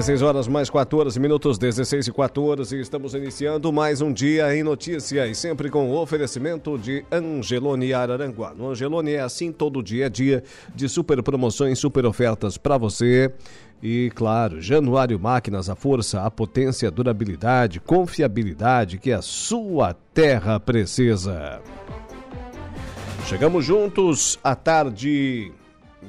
16 horas mais 14 minutos, 16 e 14, estamos iniciando mais um dia em notícias, sempre com o oferecimento de Angelone Araranguá. No Angelone é assim, todo dia é dia de super promoções, super ofertas para você. E claro, Januário Máquinas, a força, a potência, a durabilidade, confiabilidade que a sua terra precisa. Chegamos juntos à tarde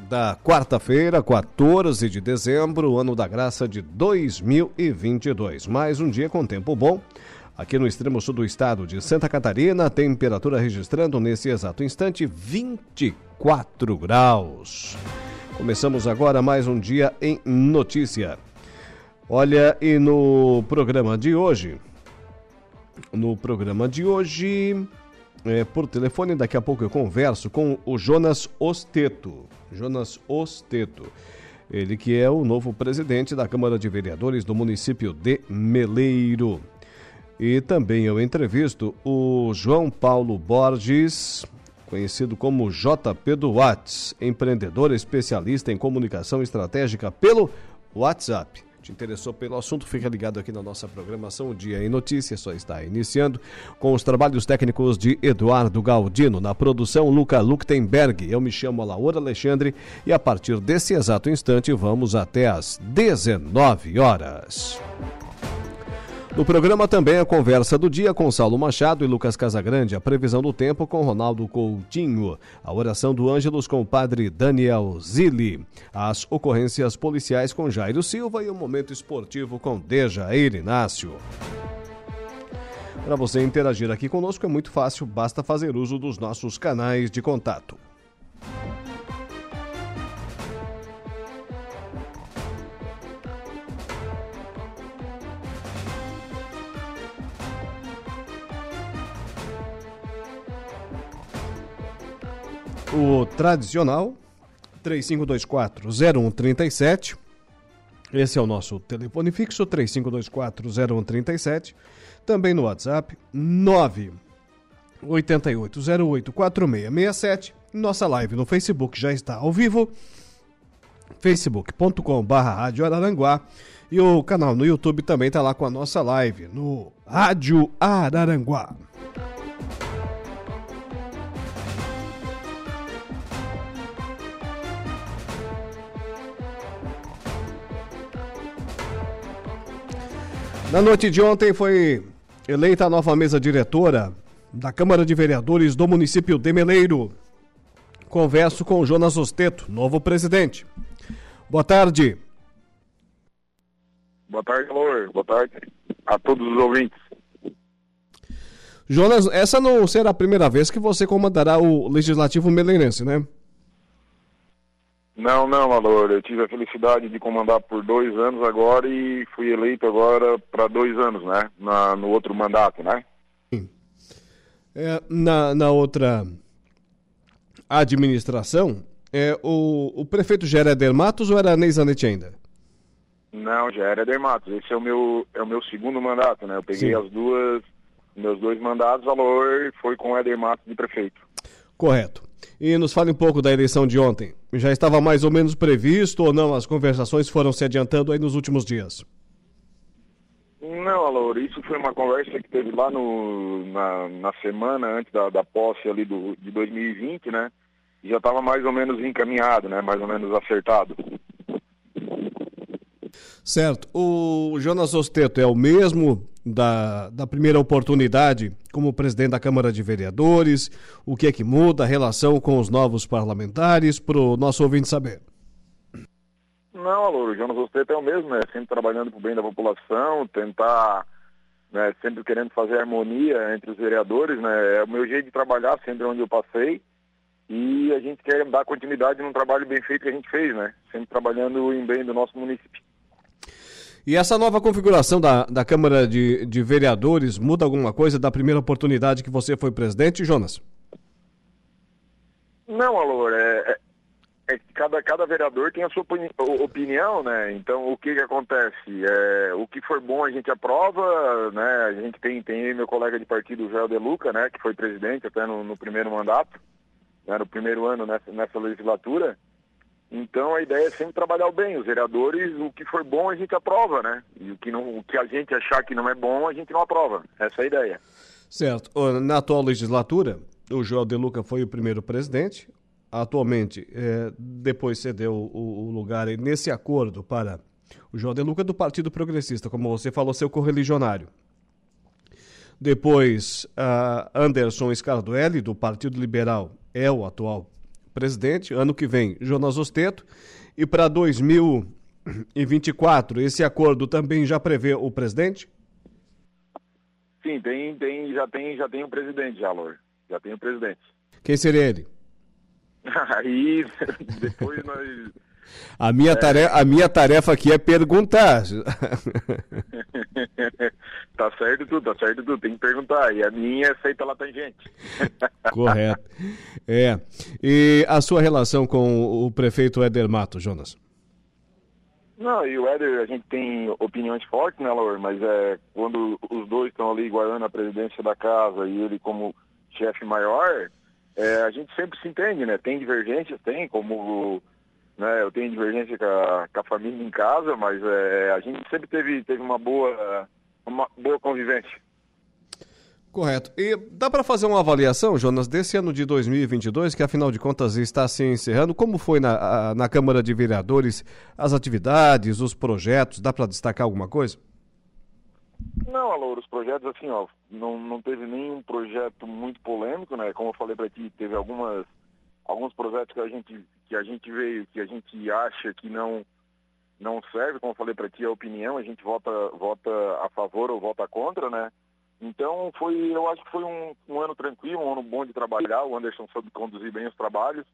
da quarta-feira, 14 de dezembro, ano da graça de 2022. Mais um dia com tempo bom. Aqui no extremo sul do estado de Santa Catarina, temperatura registrando nesse exato instante 24 graus. Começamos agora mais um dia em notícia. Olha, e no programa de hoje, no programa de hoje, é, por telefone, daqui a pouco eu converso com o Jonas Osteto. Jonas Osteto. Ele que é o novo presidente da Câmara de Vereadores do município de Meleiro. E também eu entrevisto o João Paulo Borges, conhecido como JP do Whats, empreendedor especialista em comunicação estratégica pelo WhatsApp te interessou pelo assunto, fica ligado aqui na nossa programação. O Dia em Notícias só está iniciando com os trabalhos técnicos de Eduardo Galdino. Na produção, Luca Luktenberg. Eu me chamo Laura Alexandre e a partir desse exato instante vamos até às 19 horas. No programa também a conversa do dia com Saulo Machado e Lucas Casagrande, a previsão do tempo com Ronaldo Coutinho, a oração do Ângelos com o padre Daniel Zilli, as ocorrências policiais com Jairo Silva e o momento esportivo com Dejair Inácio. Para você interagir aqui conosco é muito fácil, basta fazer uso dos nossos canais de contato. O tradicional 3524-0137. Esse é o nosso telefone fixo, 3524-0137. Também no WhatsApp, 988084667. Nossa live no Facebook já está ao vivo, facebook.com.br Rádio Araranguá. E o canal no YouTube também está lá com a nossa live, no Rádio Araranguá. Na noite de ontem foi eleita a nova mesa diretora da Câmara de Vereadores do município de Meleiro. Converso com Jonas Osteto, novo presidente. Boa tarde. Boa tarde, Valor. Boa tarde a todos os ouvintes. Jonas, essa não será a primeira vez que você comandará o Legislativo Meleirense, né? Não, não, Valor. Eu tive a felicidade de comandar por dois anos agora e fui eleito agora para dois anos, né? Na, no outro mandato, né? É, na, na outra administração, é, o, o prefeito já era Eder Matos ou era Ney Zanetti ainda? Não, já era Eder Matos. Esse é o meu, é o meu segundo mandato, né? Eu peguei Sim. as duas, meus dois mandatos, valor foi com o Eder Matos de prefeito. Correto. E nos fale um pouco da eleição de ontem. Já estava mais ou menos previsto ou não? As conversações foram se adiantando aí nos últimos dias? Não, Alor, isso foi uma conversa que teve lá no, na, na semana antes da, da posse ali do, de 2020, né? E já estava mais ou menos encaminhado, né? Mais ou menos acertado. Certo. O Jonas Osteto é o mesmo da, da primeira oportunidade como presidente da Câmara de Vereadores? O que é que muda a relação com os novos parlamentares para o nosso ouvinte saber? Não, Alô, o Jonas Osteto é o mesmo, né? Sempre trabalhando para o bem da população, tentar, né, sempre querendo fazer harmonia entre os vereadores, né? É o meu jeito de trabalhar sempre onde eu passei. E a gente quer dar continuidade num trabalho bem feito que a gente fez, né? Sempre trabalhando em bem do nosso município. E essa nova configuração da, da Câmara de, de Vereadores muda alguma coisa da primeira oportunidade que você foi presidente, Jonas? Não, Alor, é, é, é cada, cada vereador tem a sua opinião, né? Então, o que que acontece? É, o que for bom a gente aprova, né? A gente tem, tem meu colega de partido, Joel De Luca, né? Que foi presidente até no, no primeiro mandato, né, no primeiro ano nessa, nessa legislatura. Então, a ideia é sempre trabalhar o bem. Os vereadores, o que for bom a gente aprova, né? E o que, não, o que a gente achar que não é bom, a gente não aprova. Essa é a ideia. Certo. Na atual legislatura, o Joel De Luca foi o primeiro presidente. Atualmente, é, depois cedeu o, o, lugar nesse acordo para o Joel De Luca do Partido Progressista, como você falou, seu correligionário. Depois, Anderson Scardoelli, do Partido Liberal, é o atual presidente. Ano que vem, Jonas Osteto. E para 2024, esse acordo também já prevê o presidente? Sim, tem, tem, já tem, já tem um presidente, já, Lor. Já tem o presidente. Quem seria ele? Aí, depois nós. A minha, é... tarefa, a minha tarefa aqui é perguntar. tá certo tudo, tá certo tudo, tem que perguntar. E a minha é feita lá tangente. Correto. É. E a sua relação com o prefeito Éder Mato, Jonas? Não, e o Éder, a gente tem opiniões fortes, né, Laura? Mas é, quando os dois estão ali guardando a presidência da casa e ele como chefe maior, é, a gente sempre se entende, né? Tem divergências, tem, como né, eu tenho divergência com a, com a família em casa, mas é, a gente sempre teve, teve uma boa, uma boa convivência. Correto. E dá para fazer uma avaliação, Jonas, desse ano de 2022, que afinal de contas está se encerrando? Como foi na, na Câmara de Vereadores as atividades, os projetos? Dá para destacar alguma coisa? Não, Alô, os projetos, assim, ó, não, não teve nenhum projeto muito polêmico, né? Como eu falei para ti, teve algumas, alguns projetos que a gente, que a gente veio, que a gente acha que não, não serve, como eu falei para ti, a opinião, a gente vota, vota a favor ou vota contra, né? Então, foi, eu acho que foi um, um ano tranquilo, um ano bom de trabalhar, o Anderson soube conduzir bem os trabalhos,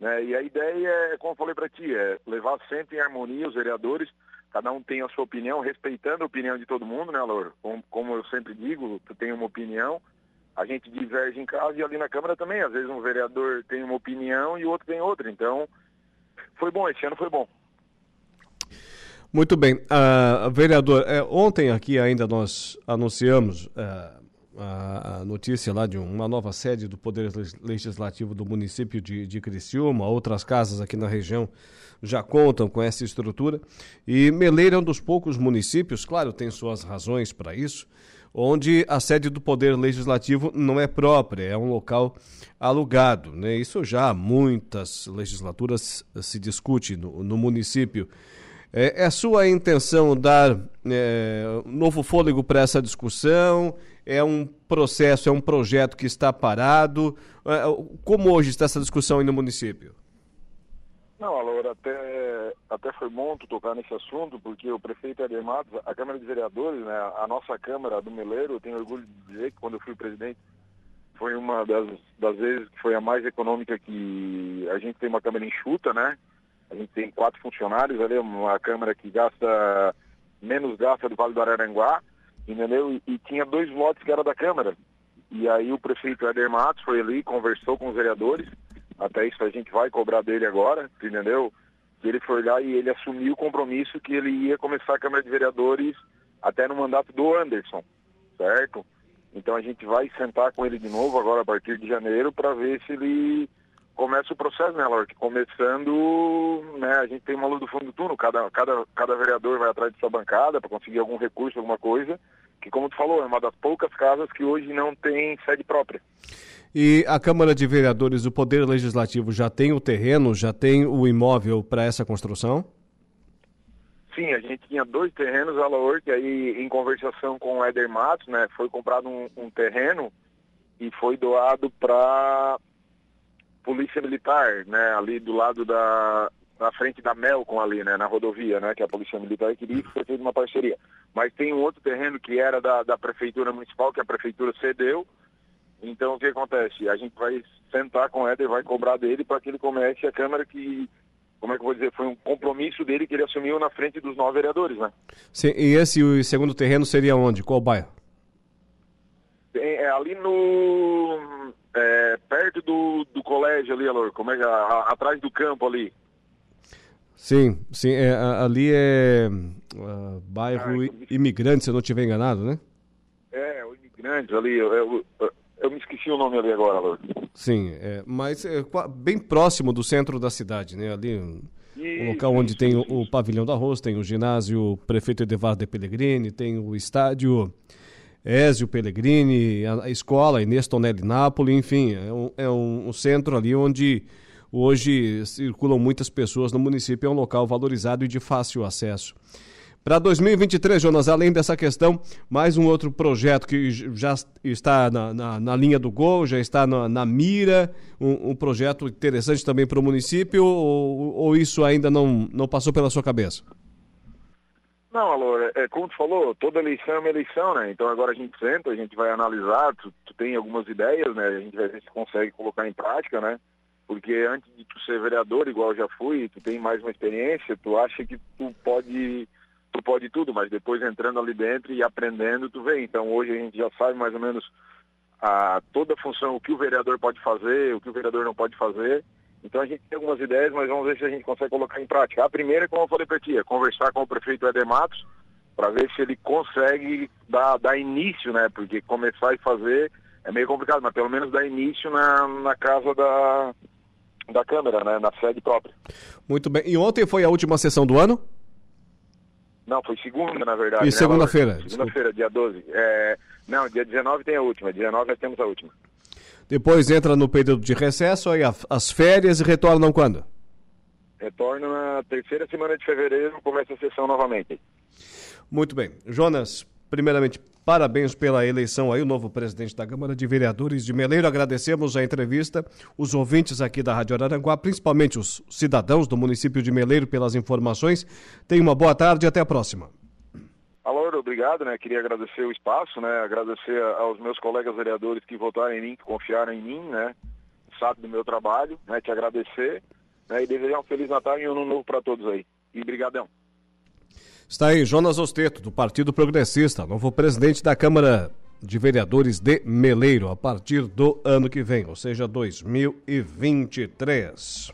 né? E a ideia é, como eu falei para ti, é levar sempre em harmonia os vereadores, cada um tem a sua opinião, respeitando a opinião de todo mundo, né, Laura? Como, como, eu sempre digo, tu tem uma opinião, a gente diverge em casa e ali na Câmara também. Às vezes um vereador tem uma opinião e o outro tem outra. Então, foi bom, esse ano foi bom. Muito bem. Uh, vereador, é, ontem aqui ainda nós anunciamos uh, a, notícia lá de uma nova sede do Poder Legislativo do município de, de Criciúma, outras casas aqui na região já contam com essa estrutura. E Meleira é um dos poucos municípios, claro, tem suas razões para isso, onde a sede do Poder Legislativo não é própria, é um local alugado. Né? Isso já há muitas legislaturas se discute no, no município. É, é sua intenção dar é, novo fôlego para essa discussão? É um processo, é um projeto que está parado? É, como hoje está essa discussão aí no município? Não, Laura, até, até foi bom tu tocar nesse assunto, porque o prefeito Eder Matos, a Câmara de Vereadores, né, a nossa Câmara do Meleiro, eu tenho orgulho de dizer que quando eu fui presidente, foi uma das, das vezes que foi a mais econômica que a gente tem uma Câmara enxuta, né? A gente tem quatro funcionários ali, uma Câmara que gasta menos gasta do Vale do Araranguá, entendeu? E, e tinha dois lotes que era da Câmara. E aí o prefeito Eder Matos foi ali, conversou com os vereadores, até isso a gente vai cobrar dele agora, entendeu? Que ele foi lá e ele assumiu o compromisso que ele ia começar a Câmara de Vereadores até no mandato do Anderson, certo? Então a gente vai sentar com ele de novo agora a partir de janeiro para ver se ele começa o processo, né? Que começando, né, a gente tem uma luz do fundo do túnel, cada, cada, cada vereador vai atrás de sua bancada para conseguir algum recurso, alguma coisa, que como tu falou, é uma das poucas casas que hoje não tem sede própria. E a Câmara de Vereadores, o Poder Legislativo, já tem o terreno, já tem o imóvel para essa construção? Sim, a gente tinha dois terrenos, Alaor, que aí em conversação com o Éder Matos, né, foi comprado um, um terreno e foi doado para Polícia Militar, né, ali do lado da na frente da Melcom ali, né, na rodovia, né, que a Polícia Militar queria que foi feita uma parceria. Mas tem um outro terreno que era da, da Prefeitura Municipal, que a Prefeitura cedeu, então, o que acontece? A gente vai sentar com o Éder, vai cobrar dele para que ele comece a Câmara que, como é que eu vou dizer, foi um compromisso dele que ele assumiu na frente dos nove vereadores, né? Sim, e esse segundo terreno seria onde? Qual bairro? É, é ali no... É, perto do, do colégio ali, Alor, como é que a, atrás do campo ali. Sim, sim, é, ali é uh, bairro ah, Imigrante, se eu não estiver enganado, né? É, o Imigrante ali, eu, eu, eu, me esqueci o nome ali agora, Alor. Sim, é, mas é bem próximo do centro da cidade, né? Ali, o local onde tem o, o, pavilhão da Arroz, tem o ginásio Prefeito Eduardo de Pellegrini, tem o estádio Ézio Pellegrini, a, a escola Inês Tonelli Napoli, enfim, é um, é um, um centro ali onde hoje circulam muitas pessoas no município, é um local valorizado e de fácil acesso. Para 2023, Jonas, além dessa questão, mais um outro projeto que já está na, na, na linha do gol, já está na, na mira, um, um, projeto interessante também para o município, ou, ou, isso ainda não, não passou pela sua cabeça? Não, Alô, é, como tu falou, toda eleição é uma eleição, né? Então agora a gente senta, a gente vai analisar, tu, tu tem algumas ideias, né? A gente vai ver se consegue colocar em prática, né? Porque antes de tu ser vereador, igual já fui, tu tem mais uma experiência, tu acha que tu pode tu pode tudo, mas depois entrando ali dentro e aprendendo, tu vê. Então hoje a gente já sabe mais ou menos a, toda a função, o que o vereador pode fazer, o que o vereador não pode fazer. Então a gente tem algumas ideias, mas vamos ver se a gente consegue colocar em prática. A primeira, como eu falei para ti, é conversar com o prefeito Eder Matos para ver se ele consegue dar, dar início, né? Porque começar e fazer é meio complicado, mas pelo menos dar início na, na casa da, da Câmara, né? Na sede própria. Muito bem. E ontem foi a última sessão do ano? Não, foi segunda, na verdade. E né, segunda-feira? Segunda-feira, dia 12. É... Não, dia 19 tem a última. Dia 19 nós temos a última. Depois entra no período de recesso, aí as férias e retornam quando? Retorna na terceira semana de fevereiro, começa a sessão novamente. Muito bem. Jonas, primeiramente, parabéns pela eleição aí, o novo presidente da Câmara de Vereadores de Meleiro. Agradecemos a entrevista, os ouvintes aqui da Rádio Araranguá, principalmente os cidadãos do município de Meleiro, pelas informações. Tenha uma boa tarde e até a próxima. Alô, obrigado, né? Queria agradecer o espaço, né? Agradecer aos meus colegas vereadores que votaram em mim, que confiaram em mim, né? Sabe do meu trabalho, né? Te agradecer, né? E desejar um Feliz Natal e um Ano Novo para todos aí. E brigadão. Está aí Jonas Osteto, do Partido Progressista, novo presidente da Câmara de Vereadores de Meleiro, a partir do ano que vem, ou seja, 2023.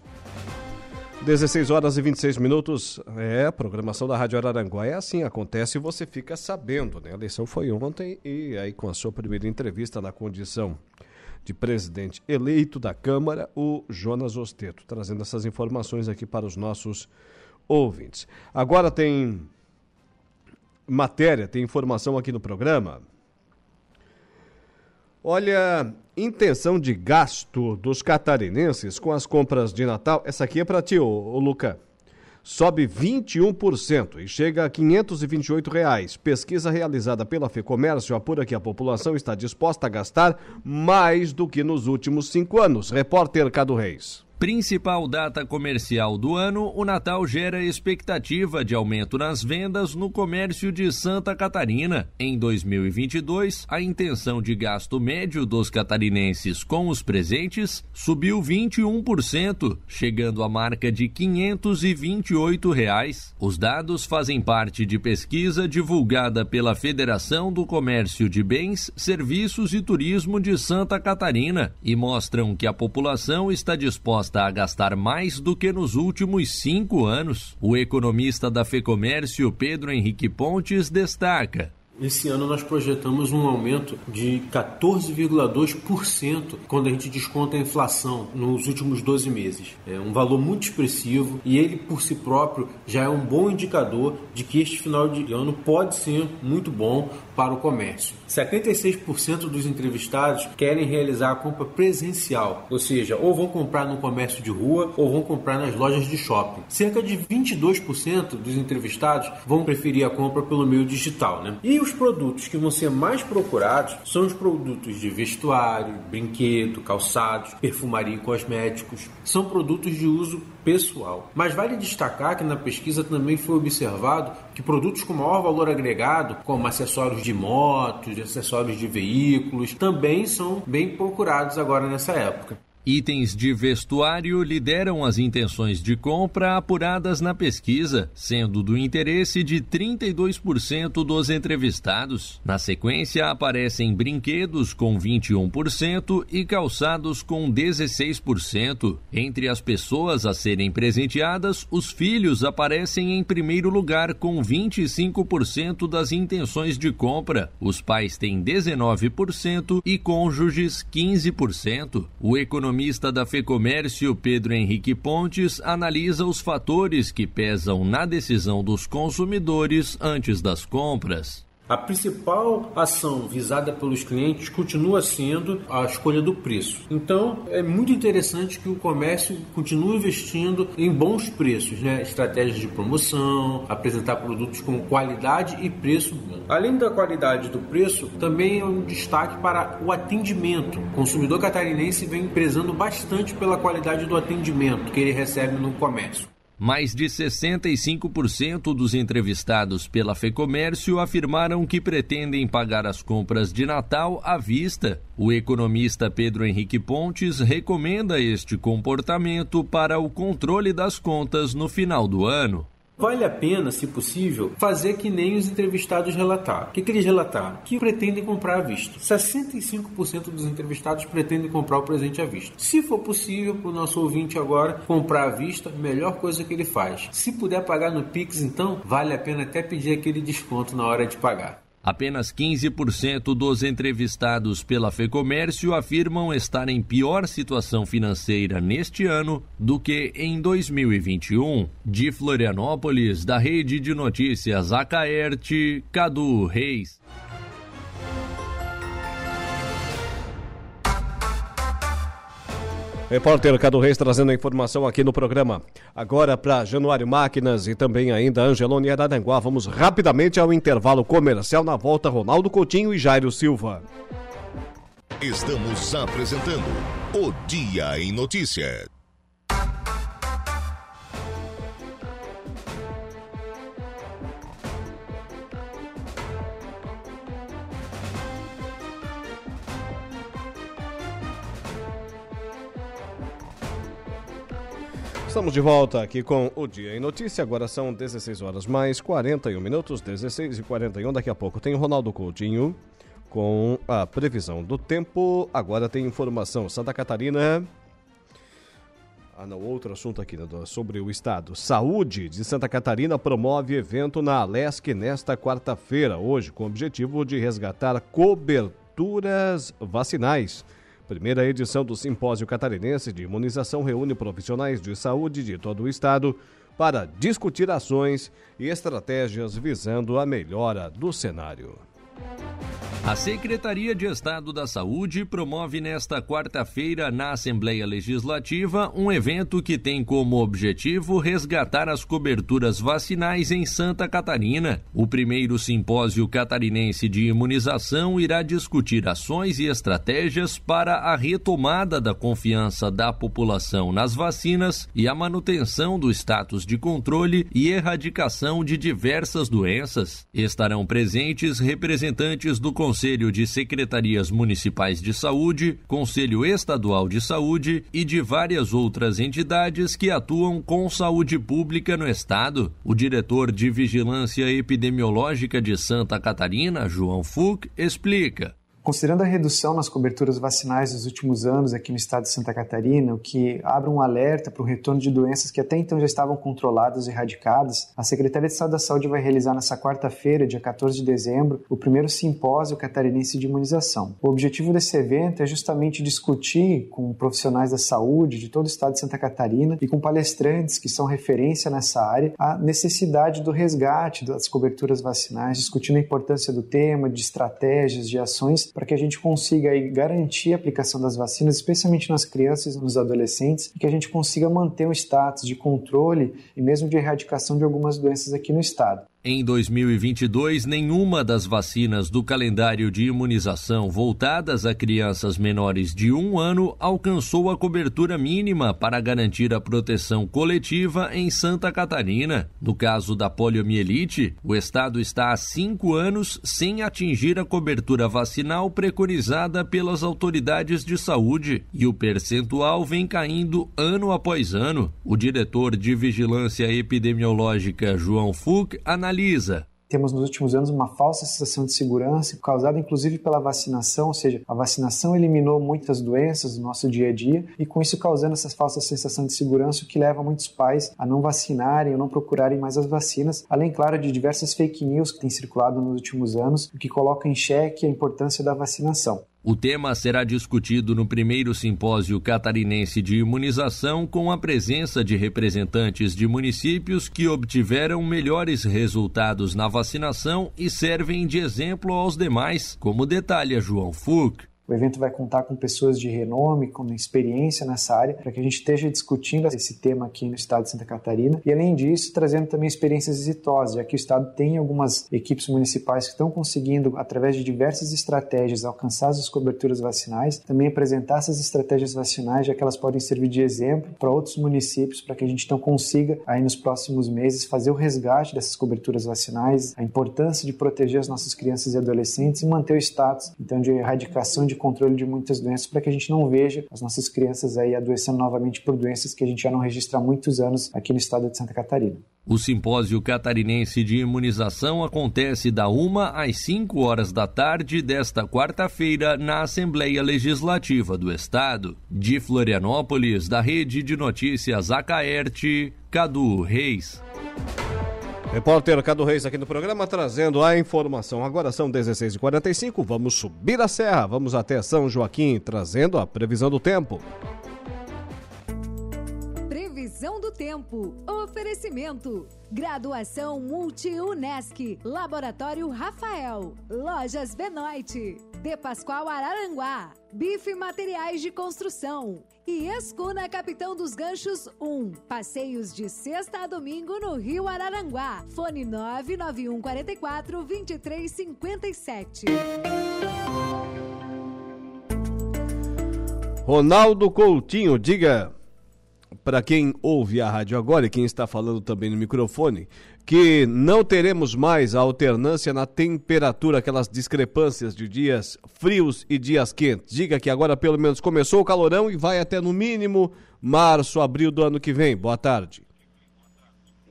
16 horas e 26 minutos. É, a programação da Rádio Araranguá é assim, acontece e você fica sabendo, né? A eleição foi ontem e aí com a sua primeira entrevista na condição de presidente eleito da Câmara, o Jonas Osteto, trazendo essas informações aqui para os nossos ouvintes. Agora tem matéria, tem informação aqui no programa. Olha, intenção de gasto dos catarinenses com as compras de Natal. Essa aqui é para ti, ô, ô Luca. Sobe 21% e chega a 528 reais. Pesquisa realizada pela FEComércio apura que a população está disposta a gastar mais do que nos últimos cinco anos. Repórter Cado Reis. Principal data comercial do ano, o Natal gera expectativa de aumento nas vendas no comércio de Santa Catarina. Em 2022, a intenção de gasto médio dos catarinenses com os presentes subiu 21%, chegando à marca de 528 reais. Os dados fazem parte de pesquisa divulgada pela Federação do Comércio de Bens, Serviços e Turismo de Santa Catarina e mostram que a população está disposta disposta a gastar mais do que nos últimos cinco anos. O economista da FEComércio, Pedro Henrique Pontes, destaca. Esse ano nós projetamos um aumento de 14,2% quando a gente desconta a inflação nos últimos 12 meses. É um valor muito expressivo e ele por si próprio já é um bom indicador de que este final de ano pode ser muito bom para o comércio. 76% dos entrevistados querem realizar a compra presencial, ou seja, ou vão comprar no comércio de rua ou vão comprar nas lojas de shopping. Cerca de 22% dos entrevistados vão preferir a compra pelo meio digital, né? E os produtos que vão ser mais procurados são os produtos de vestuário, brinquedo, calçados, perfumaria e cosméticos. São produtos de uso pessoal. Mas vale destacar que na pesquisa também foi observado que produtos com maior valor agregado, como acessórios de motos, acessórios de veículos, também são bem procurados agora nessa época. Itens de vestuário lideram as intenções de compra apuradas na pesquisa, sendo do interesse de 32% dos entrevistados. Na sequência, aparecem brinquedos com 21% e calçados com 16%. Entre as pessoas a serem presenteadas, os filhos aparecem em primeiro lugar com 25% das intenções de compra. Os pais têm 19% e cônjuges 15%. O economista economista da FEComércio, Pedro Henrique Pontes, analisa os fatores que pesam na decisão dos consumidores antes das compras. A principal ação visada pelos clientes continua sendo a escolha do preço. Então, é muito interessante que o comércio continue investindo em bons preços, né? estratégias de promoção, apresentar produtos com qualidade e preço bom. Além da qualidade do preço, também é um destaque para o atendimento. O consumidor catarinense vem prezando bastante pela qualidade do atendimento que ele recebe no comércio. Mais de 65% dos entrevistados pela FEComércio afirmaram que pretendem pagar as compras de Natal à vista. O economista Pedro Henrique Pontes recomenda este comportamento para o controle das contas no final do ano. Vale a pena, se possível, fazer que nem os entrevistados relataram. O que, que eles relataram? Que pretendem comprar à vista. 65% dos entrevistados pretendem comprar o presente à vista. Se for possível para o nosso ouvinte agora comprar à vista, melhor coisa que ele faz. Se puder pagar no Pix, então, vale a pena até pedir aquele desconto na hora de pagar. Apenas 15% dos entrevistados pela FEComércio afirmam estar em pior situação financeira neste ano do que em 2021. De Florianópolis, da Rede de Notícias Acaerte, Cadu Reis. Repórter Cado Reis trazendo a informação aqui no programa. Agora para Januário Máquinas e também ainda Angelone Araranguá. Vamos rapidamente ao intervalo comercial. Na volta, Ronaldo Coutinho e Jairo Silva. Estamos apresentando o Dia em Notícias. Estamos de volta aqui com o Dia em Notícia. Agora são 16 horas mais 41 minutos, 16 e 41. Daqui a pouco tem o Ronaldo Coutinho com a previsão do tempo. Agora tem informação. Santa Catarina. Ah, não, outro assunto aqui né, sobre o estado. Saúde de Santa Catarina promove evento na Alesc nesta quarta-feira, hoje, com o objetivo de resgatar coberturas vacinais. Primeira edição do Simpósio Catarinense de Imunização reúne profissionais de saúde de todo o estado para discutir ações e estratégias visando a melhora do cenário. A Secretaria de Estado da Saúde promove nesta quarta-feira, na Assembleia Legislativa, um evento que tem como objetivo resgatar as coberturas vacinais em Santa Catarina. O primeiro simpósio catarinense de imunização irá discutir ações e estratégias para a retomada da confiança da população nas vacinas e a manutenção do status de controle e erradicação de diversas doenças. Estarão presentes representantes do Conselho de Secretarias Municipais de Saúde, Conselho Estadual de Saúde e de várias outras entidades que atuam com saúde pública no estado. O diretor de Vigilância Epidemiológica de Santa Catarina, João Fuch, explica. Considerando a redução nas coberturas vacinais dos últimos anos aqui no estado de Santa Catarina, o que abre um alerta para o retorno de doenças que até então já estavam controladas e erradicadas, a Secretaria de Estado da Saúde vai realizar nessa quarta-feira, dia 14 de dezembro, o primeiro simpósio catarinense de imunização. O objetivo desse evento é justamente discutir com profissionais da saúde de todo o estado de Santa Catarina e com palestrantes que são referência nessa área a necessidade do resgate das coberturas vacinais, discutindo a importância do tema, de estratégias, de ações para que a gente consiga aí, garantir a aplicação das vacinas, especialmente nas crianças e nos adolescentes, e que a gente consiga manter um status de controle e mesmo de erradicação de algumas doenças aqui no estado. Em 2022, nenhuma das vacinas do calendário de imunização voltadas a crianças menores de um ano alcançou a cobertura mínima para garantir a proteção coletiva em Santa Catarina. No caso da poliomielite, o estado está há cinco anos sem atingir a cobertura vacinal preconizada pelas autoridades de saúde e o percentual vem caindo ano após ano. O diretor de Vigilância Epidemiológica, João Fuch, analisa analisa temos nos últimos anos uma falsa sensação de segurança, causada inclusive pela vacinação, ou seja, a vacinação eliminou muitas doenças do nosso dia a dia e com isso causando essa falsa sensação de segurança, o que leva muitos pais a não vacinarem ou não procurarem mais as vacinas, além, claro, de diversas fake news que têm circulado nos últimos anos, o que coloca em xeque a importância da vacinação. O tema será discutido no primeiro simpósio catarinense de imunização com a presença de representantes de municípios que obtiveram melhores resultados na vacinação e servem de exemplo aos demais, como detalha João Furk. O evento vai contar com pessoas de renome, com experiência nessa área, para que a gente esteja discutindo esse tema aqui no estado de Santa Catarina. E, além disso, trazendo também experiências exitosas, já que o estado tem algumas equipes municipais que estão conseguindo, através de diversas estratégias, alcançar as coberturas vacinais, também apresentar essas estratégias vacinais, já que elas podem servir de exemplo para outros municípios, para que a gente então consiga, aí nos próximos meses, fazer o resgate dessas coberturas vacinais, a importância de proteger as nossas crianças e adolescentes e manter o status, então, de erradicação de controle de muitas doenças para que a gente não veja as nossas crianças aí adoecendo novamente por doenças que a gente já não registra há muitos anos aqui no estado de Santa Catarina. O simpósio catarinense de imunização acontece da 1 às 5 horas da tarde desta quarta-feira na Assembleia Legislativa do Estado. De Florianópolis, da Rede de Notícias Acaerte, Cadu Reis. Repórter Cado Reis aqui no programa trazendo a informação. Agora são 16h45, vamos subir a serra, vamos até São Joaquim, trazendo a previsão do tempo. Previsão do tempo. Oferecimento. Graduação Multi-UNESC. Laboratório Rafael. Lojas Benoit. De Pascoal Araranguá. Bife Materiais de Construção. E Escuna Capitão dos Ganchos 1. Passeios de sexta a domingo no Rio Araranguá. Fone 99144 2357. Ronaldo Coutinho, diga para quem ouve a rádio agora e quem está falando também no microfone, que não teremos mais a alternância na temperatura, aquelas discrepâncias de dias frios e dias quentes. Diga que agora pelo menos começou o calorão e vai até no mínimo março, abril do ano que vem. Boa tarde.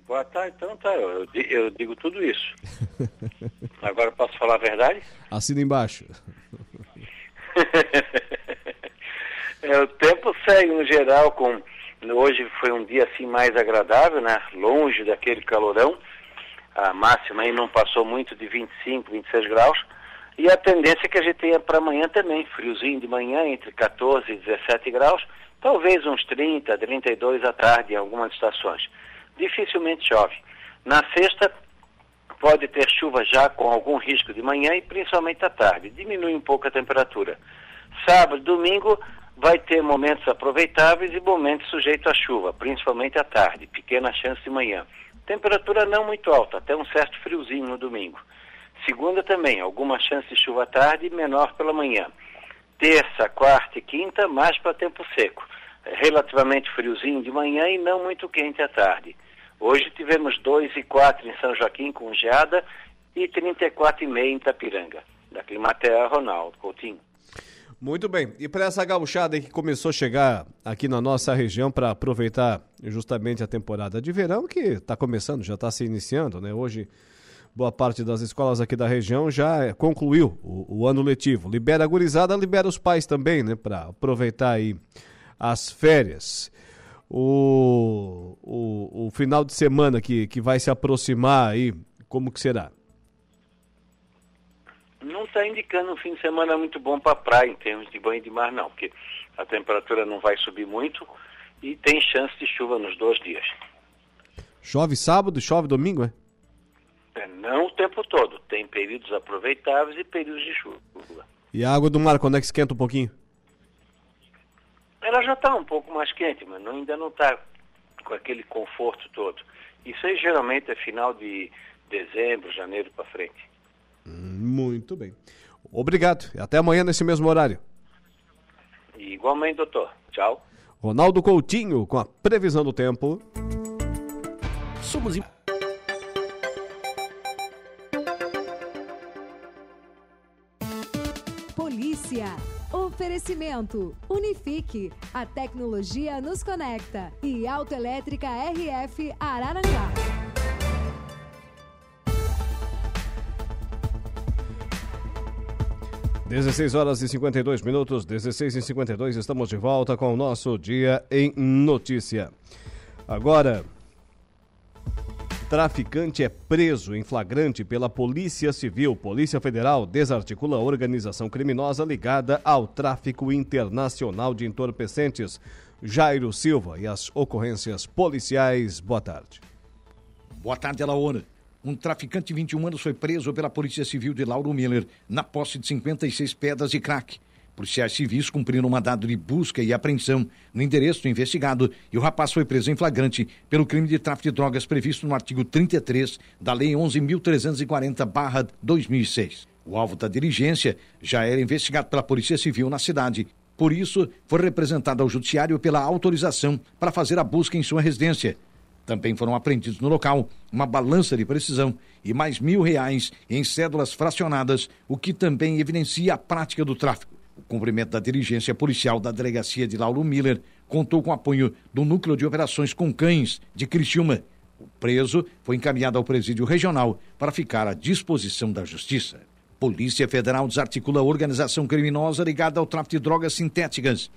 Boa tarde, então tá, eu, eu digo tudo isso. Agora posso falar a verdade? Assina embaixo. é, o tempo segue no geral com Hoje foi um dia assim mais agradável, né? Longe daquele calorão. A máxima aí não passou muito de 25, 26 graus. E a tendência é que a gente tenha para amanhã também, friozinho de manhã, entre 14 e 17 graus, talvez uns 30, 32 à tarde em algumas estações. Dificilmente chove. Na sexta, pode ter chuva já com algum risco de manhã e principalmente à tarde. Diminui um pouco a temperatura. Sábado, domingo, vai ter momentos aproveitáveis e momentos sujeitos à chuva, principalmente à tarde, pequena chance de manhã. Temperatura não muito alta, até um certo friozinho no domingo. Segunda também, alguma chance de chuva à tarde, menor pela manhã. Terça, quarta e quinta, mais para tempo seco. Relativamente friozinho de manhã e não muito quente à tarde. Hoje tivemos 2 e 4 em São Joaquim com geada e 34,5 em Itapiranga. Da Climatea, Ronaldo Coutinho. Muito bem. E para essa gauchada que começou a chegar aqui na nossa região para aproveitar justamente a temporada de verão, que está começando, já está se iniciando, né? Hoje, boa parte das escolas aqui da região já concluiu o, o ano letivo. Libera a gurizada, libera os pais também, né? Para aproveitar aí as férias. O, o, o final de semana que, que vai se aproximar aí, como que será? Não está indicando um fim de semana muito bom para praia em termos de banho de mar, não, porque a temperatura não vai subir muito e tem chance de chuva nos dois dias. Chove sábado, chove domingo, é? é não o tempo todo. Tem períodos aproveitáveis e períodos de chuva. E a água do mar, quando é que esquenta um pouquinho? Ela já está um pouco mais quente, mas ainda não está com aquele conforto todo. Isso aí geralmente é final de dezembro, janeiro para frente. Muito bem. Obrigado. E até amanhã nesse mesmo horário. igualmente, doutor. Tchau. Ronaldo Coutinho com a previsão do tempo. Somos. Polícia. Oferecimento. Unifique. A tecnologia nos conecta. E Autoelétrica RF Araranguá. 16 horas e 52 minutos, 16 e 52, estamos de volta com o nosso Dia em Notícia. Agora, traficante é preso em flagrante pela Polícia Civil. Polícia Federal desarticula a organização criminosa ligada ao tráfico internacional de entorpecentes. Jairo Silva e as ocorrências policiais. Boa tarde. Boa tarde, Alaona. Um traficante de 21 anos foi preso pela Polícia Civil de Lauro Miller na posse de 56 pedras de crack. Policiais civis cumpriram um mandado de busca e apreensão no endereço do investigado e o rapaz foi preso em flagrante pelo crime de tráfico de drogas previsto no artigo 33 da Lei 11.340-2006. O alvo da diligência já era investigado pela Polícia Civil na cidade. Por isso, foi representado ao Judiciário pela autorização para fazer a busca em sua residência. Também foram apreendidos no local uma balança de precisão e mais mil reais em cédulas fracionadas, o que também evidencia a prática do tráfico. O cumprimento da diligência policial da delegacia de Lauro Miller contou com o apoio do Núcleo de Operações com Cães de Criciúma. O preso foi encaminhado ao presídio regional para ficar à disposição da Justiça. Polícia Federal desarticula a organização criminosa ligada ao tráfico de drogas sintéticas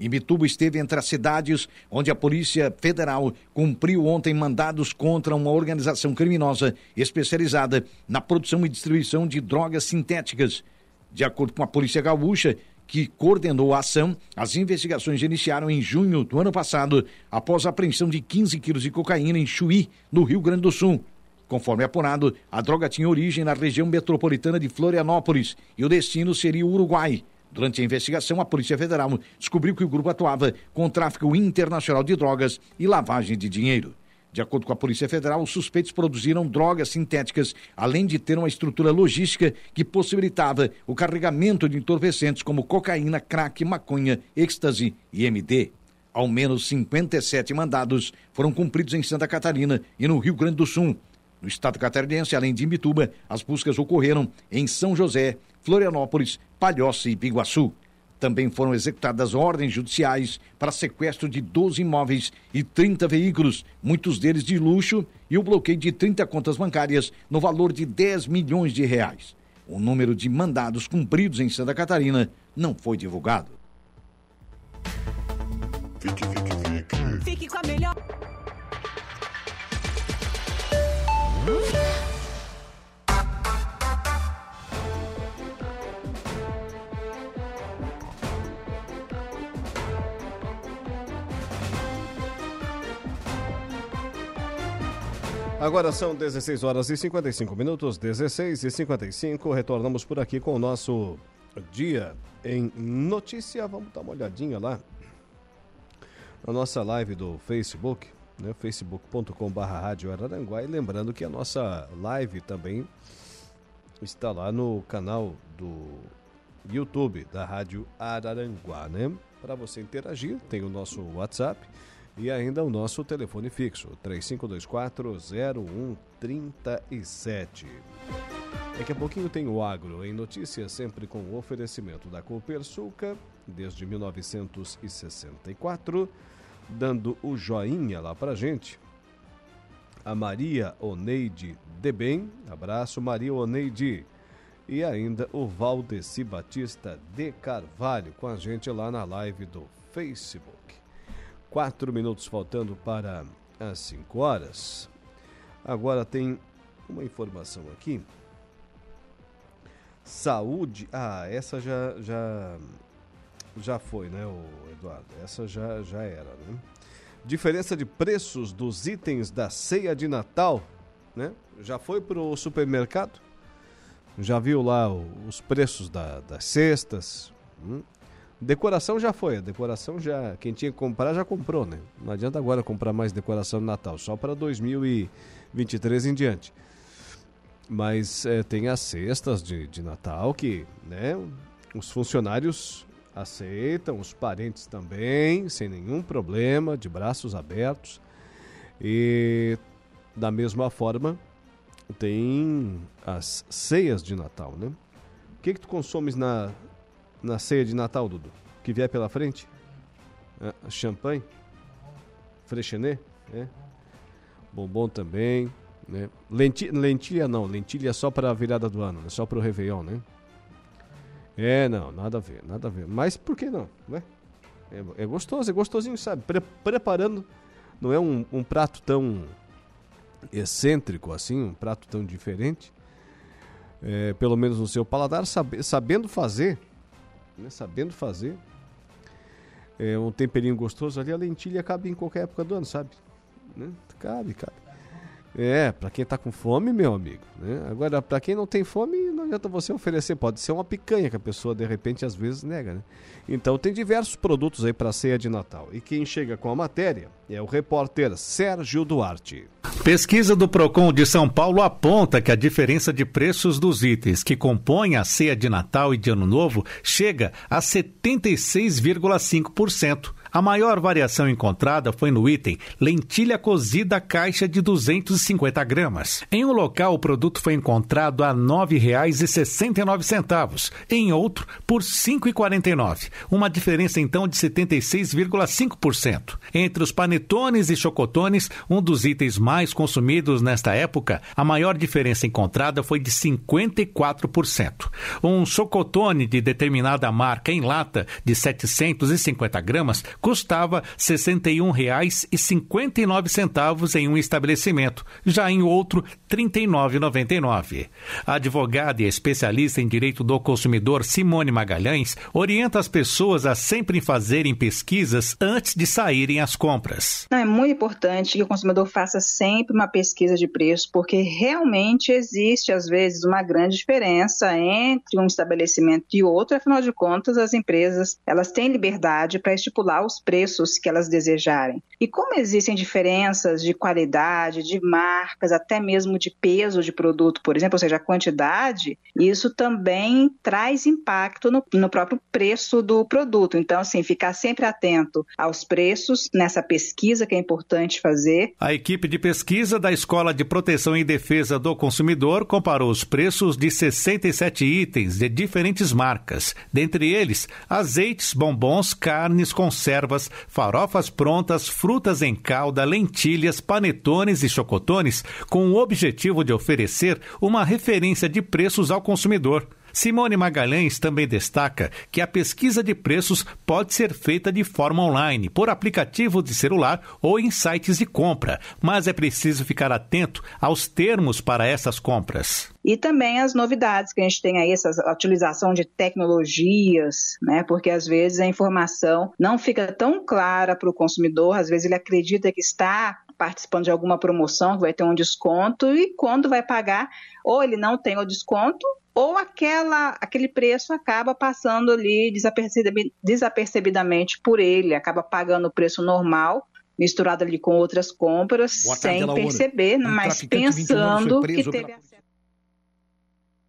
Imbituba esteve entre as cidades onde a Polícia Federal cumpriu ontem mandados contra uma organização criminosa especializada na produção e distribuição de drogas sintéticas. De acordo com a Polícia Gaúcha, que coordenou a ação, as investigações iniciaram em junho do ano passado, após a apreensão de 15 quilos de cocaína em Chuí, no Rio Grande do Sul. Conforme apurado, a droga tinha origem na região metropolitana de Florianópolis e o destino seria o Uruguai. Durante a investigação, a Polícia Federal descobriu que o grupo atuava com tráfico internacional de drogas e lavagem de dinheiro. De acordo com a Polícia Federal, os suspeitos produziram drogas sintéticas, além de ter uma estrutura logística que possibilitava o carregamento de entorpecentes como cocaína, crack, maconha, êxtase e MD. Ao menos 57 mandados foram cumpridos em Santa Catarina e no Rio Grande do Sul. No estado catarinense, além de Imbituba, as buscas ocorreram em São José, Florianópolis, Palhoça e Biguaçu. Também foram executadas ordens judiciais para sequestro de 12 imóveis e 30 veículos, muitos deles de luxo, e o bloqueio de 30 contas bancárias no valor de 10 milhões de reais. O número de mandados cumpridos em Santa Catarina não foi divulgado. Fique, fique, fique. Fique com a melhor. Agora são 16 horas e 55 minutos, 16 e 55. Retornamos por aqui com o nosso dia em notícia. Vamos dar uma olhadinha lá na nossa live do Facebook, né? facebook.com.br Rádio Araranguá. E lembrando que a nossa live também está lá no canal do YouTube da Rádio Araranguá, né? Para você interagir, tem o nosso WhatsApp e ainda o nosso telefone fixo, 3524-0137. Daqui a pouquinho tem o Agro em notícias, sempre com o oferecimento da Copersuca, desde 1964, dando o joinha lá pra gente. A Maria Oneide Debem, abraço Maria Oneide. E ainda o Valdeci Batista de Carvalho com a gente lá na live do Facebook. Quatro minutos faltando para as cinco horas. Agora tem uma informação aqui. Saúde. Ah, essa já já já foi, né, Eduardo? Essa já já era, né? Diferença de preços dos itens da ceia de Natal, né? Já foi pro supermercado? Já viu lá os preços da, das cestas? Hum? Decoração já foi, a decoração já. Quem tinha que comprar já comprou, né? Não adianta agora comprar mais decoração de Natal, só para 2023 em diante. Mas é, tem as cestas de, de Natal que, né, os funcionários aceitam, os parentes também, sem nenhum problema, de braços abertos. E da mesma forma, tem as ceias de Natal, né? O que que tu consomes na, na ceia de Natal, Dudu? Que vier pela frente? Ah, champanhe? Freixenet? É. Bombom também. Né? Lentilha, lentilha não, lentilha só para a virada do ano, né? só para o Réveillon, né? É, não, nada a ver, nada a ver. Mas por que não, né? É, é gostoso, é gostosinho, sabe? Pre preparando, não é um, um prato tão excêntrico assim, um prato tão diferente. É, pelo menos no seu paladar, sabe, sabendo fazer, né? sabendo fazer, é, um temperinho gostoso ali, a lentilha cabe em qualquer época do ano, sabe? Né? Cabe, cabe. É, para quem tá com fome, meu amigo. Né? Agora, para quem não tem fome, adianta você oferecer. Pode ser uma picanha que a pessoa, de repente, às vezes nega, né? Então, tem diversos produtos aí para ceia de Natal. E quem chega com a matéria é o repórter Sérgio Duarte. Pesquisa do Procon de São Paulo aponta que a diferença de preços dos itens que compõem a ceia de Natal e de Ano Novo chega a 76,5%. A maior variação encontrada foi no item lentilha cozida caixa de 250 gramas. Em um local, o produto foi encontrado a R$ 9,69, em outro, por R$ 5,49. Uma diferença, então, de 76,5%. Entre os panetones e chocotones, um dos itens mais consumidos nesta época, a maior diferença encontrada foi de 54%. Um chocotone de determinada marca em lata, de 750 gramas, custava R$ 61,59 em um estabelecimento, já em outro R$ 39,99. A advogada e especialista em direito do consumidor Simone Magalhães orienta as pessoas a sempre fazerem pesquisas antes de saírem às compras. é muito importante que o consumidor faça sempre uma pesquisa de preço, porque realmente existe às vezes uma grande diferença entre um estabelecimento e outro, afinal de contas as empresas elas têm liberdade para estipular os preços que elas desejarem. E como existem diferenças de qualidade, de marcas, até mesmo de peso de produto, por exemplo, ou seja, a quantidade, isso também traz impacto no, no próprio preço do produto. Então, assim, ficar sempre atento aos preços nessa pesquisa que é importante fazer. A equipe de pesquisa da Escola de Proteção e Defesa do Consumidor comparou os preços de 67 itens de diferentes marcas, dentre eles azeites, bombons, carnes, conservas, farofas prontas, frutas em calda, lentilhas, panetones e chocotones, com o objetivo de oferecer uma referência de preços ao consumidor. Simone Magalhães também destaca que a pesquisa de preços pode ser feita de forma online, por aplicativo de celular ou em sites de compra, mas é preciso ficar atento aos termos para essas compras. E também as novidades que a gente tem aí, essa utilização de tecnologias, né? Porque às vezes a informação não fica tão clara para o consumidor, às vezes ele acredita que está participando de alguma promoção, que vai ter um desconto, e quando vai pagar, ou ele não tem o desconto, ou aquela, aquele preço acaba passando ali desapercebidamente por ele, acaba pagando o preço normal, misturado ali com outras compras, sem perceber, um mas pensando que teve pela... acesso.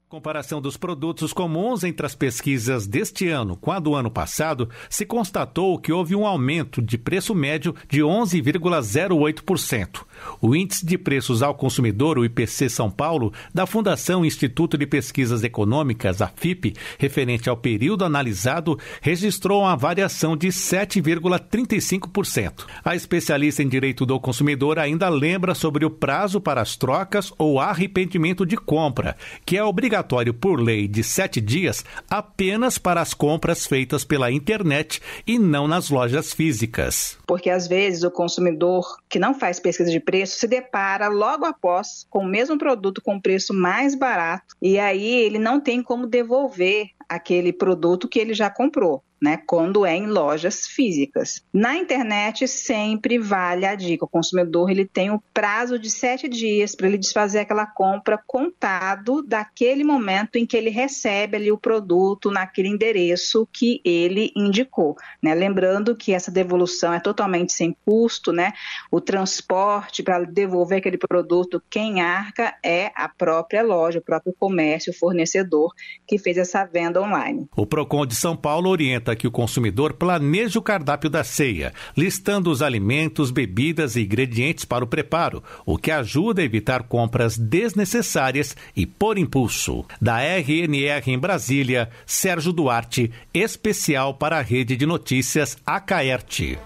Comparação dos produtos comuns entre as pesquisas deste ano com a do ano passado, se constatou que houve um aumento de preço médio de 11,08%. O Índice de Preços ao Consumidor, o IPC São Paulo, da Fundação Instituto de Pesquisas Econômicas, a FIP, referente ao período analisado, registrou uma variação de 7,35%. A especialista em direito do consumidor ainda lembra sobre o prazo para as trocas ou arrependimento de compra, que é obrigatório por lei de sete dias apenas para as compras feitas pela internet e não nas lojas físicas. Porque às vezes o consumidor que não faz pesquisa de preço se depara logo após com o mesmo produto com preço mais barato e aí ele não tem como devolver aquele produto que ele já comprou. Né, quando é em lojas físicas. Na internet sempre vale a dica, o consumidor ele tem o prazo de sete dias para ele desfazer aquela compra contado daquele momento em que ele recebe ali o produto naquele endereço que ele indicou, né? Lembrando que essa devolução é totalmente sem custo, né? O transporte para devolver aquele produto, quem arca é a própria loja, o próprio comércio, o fornecedor que fez essa venda online. O Procon de São Paulo orienta que o consumidor planeje o cardápio da ceia, listando os alimentos, bebidas e ingredientes para o preparo, o que ajuda a evitar compras desnecessárias e por impulso. Da RNR em Brasília, Sérgio Duarte, especial para a rede de notícias Acaerte.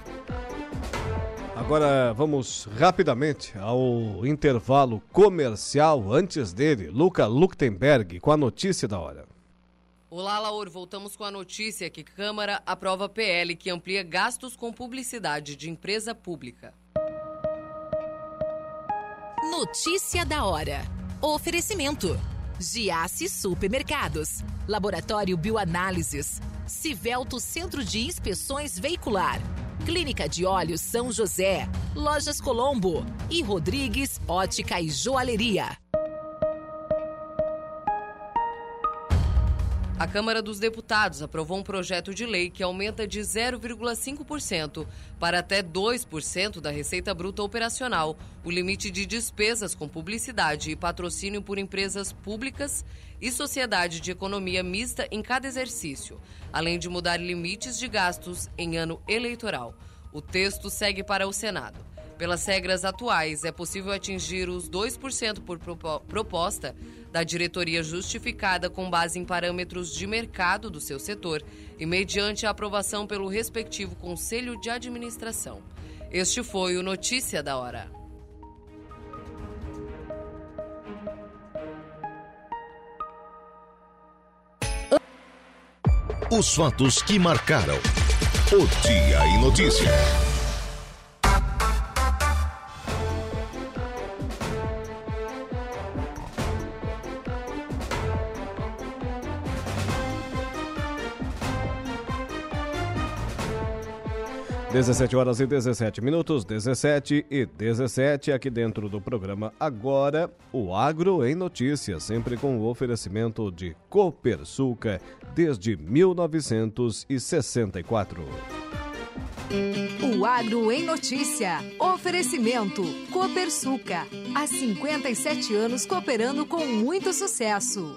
Agora vamos rapidamente ao intervalo comercial. Antes dele, Luca Luktenberg com a notícia da hora. Olá, Laur. Voltamos com a notícia que Câmara aprova PL que amplia gastos com publicidade de empresa pública. Notícia da hora. Oferecimento. Giasse Supermercados. Laboratório Bioanálises. Civelto Centro de Inspeções Veicular. Clínica de Olhos São José. Lojas Colombo. E Rodrigues Ótica e Joalheria. A Câmara dos Deputados aprovou um projeto de lei que aumenta de 0,5% para até 2% da receita bruta operacional o limite de despesas com publicidade e patrocínio por empresas públicas e sociedade de economia mista em cada exercício, além de mudar limites de gastos em ano eleitoral. O texto segue para o Senado. Pelas regras atuais, é possível atingir os 2% por proposta da diretoria justificada com base em parâmetros de mercado do seu setor e mediante a aprovação pelo respectivo Conselho de Administração. Este foi o Notícia da Hora. Os fatos que marcaram o Dia em Notícia. 17 horas e 17 minutos, 17 e 17, aqui dentro do programa Agora, o Agro em Notícias, sempre com o oferecimento de Copersuca desde 1964. O Agro em Notícia. Oferecimento Copersuca. Há 57 anos cooperando com muito sucesso.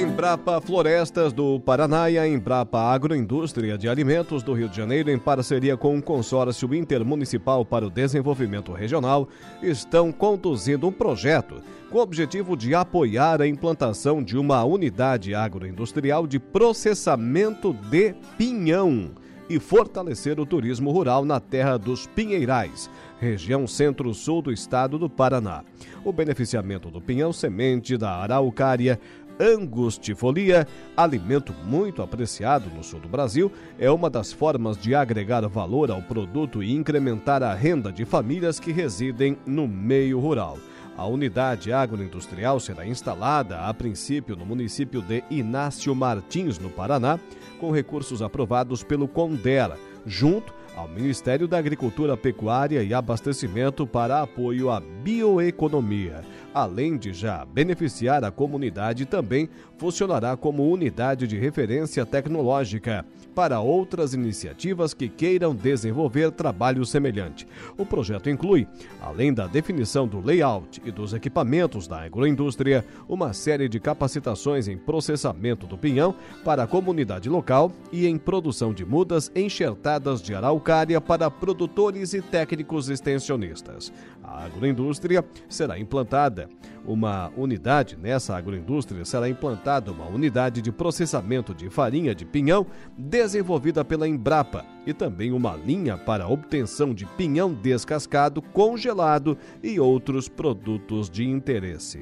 Embrapa Florestas do Paraná e a Embrapa Agroindústria de Alimentos do Rio de Janeiro, em parceria com o Consórcio Intermunicipal para o Desenvolvimento Regional, estão conduzindo um projeto com o objetivo de apoiar a implantação de uma unidade agroindustrial de processamento de pinhão e fortalecer o turismo rural na terra dos Pinheirais, região centro-sul do estado do Paraná. O beneficiamento do pinhão semente da araucária angustifolia, alimento muito apreciado no sul do Brasil, é uma das formas de agregar valor ao produto e incrementar a renda de famílias que residem no meio rural. A unidade agroindustrial será instalada, a princípio, no município de Inácio Martins, no Paraná, com recursos aprovados pelo Condera, junto ao Ministério da Agricultura, Pecuária e Abastecimento para apoio à bioeconomia além de já beneficiar a comunidade, também funcionará como unidade de referência tecnológica para outras iniciativas que queiram desenvolver trabalho semelhante. O projeto inclui, além da definição do layout e dos equipamentos da agroindústria, uma série de capacitações em processamento do pinhão para a comunidade local e em produção de mudas enxertadas de araucária para produtores e técnicos extensionistas. A agroindústria será implantada uma unidade, nessa agroindústria será implantada uma unidade de processamento de farinha de pinhão desenvolvida pela Embrapa e também uma linha para obtenção de pinhão descascado, congelado e outros produtos de interesse.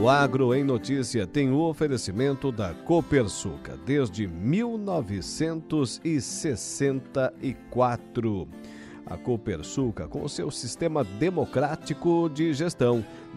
O Agro em Notícia tem o oferecimento da Copersuca desde 1964. A Copersuca, com seu sistema democrático de gestão,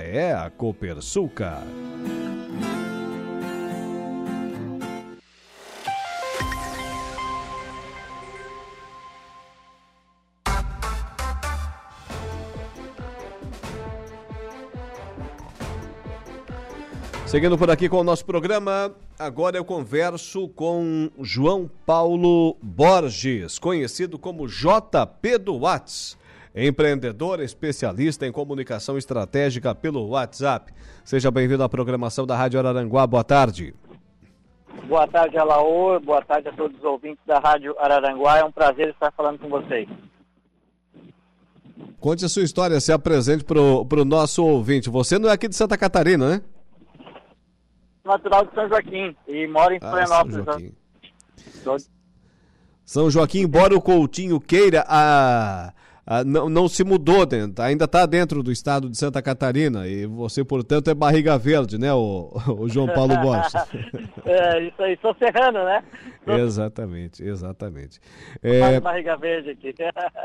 é a Copersuca. Seguindo por aqui com o nosso programa, agora eu converso com João Paulo Borges, conhecido como JP do Whats empreendedor especialista em comunicação estratégica pelo WhatsApp. Seja bem-vindo à programação da Rádio Araranguá. Boa tarde. Boa tarde, Alaor. Boa tarde a todos os ouvintes da Rádio Araranguá. É um prazer estar falando com vocês. Conte a sua história, se apresente para o nosso ouvinte. Você não é aqui de Santa Catarina, né? Natural de São Joaquim e moro em ah, Florianópolis. São Joaquim. São Joaquim, embora o Coutinho queira a ah, não, não se mudou dentro, ainda está dentro do estado de Santa Catarina e você, portanto, é barriga verde, né, o, o João Paulo Borges? é, isso aí, sou serrano, né? Exatamente, exatamente. É... barriga verde aqui.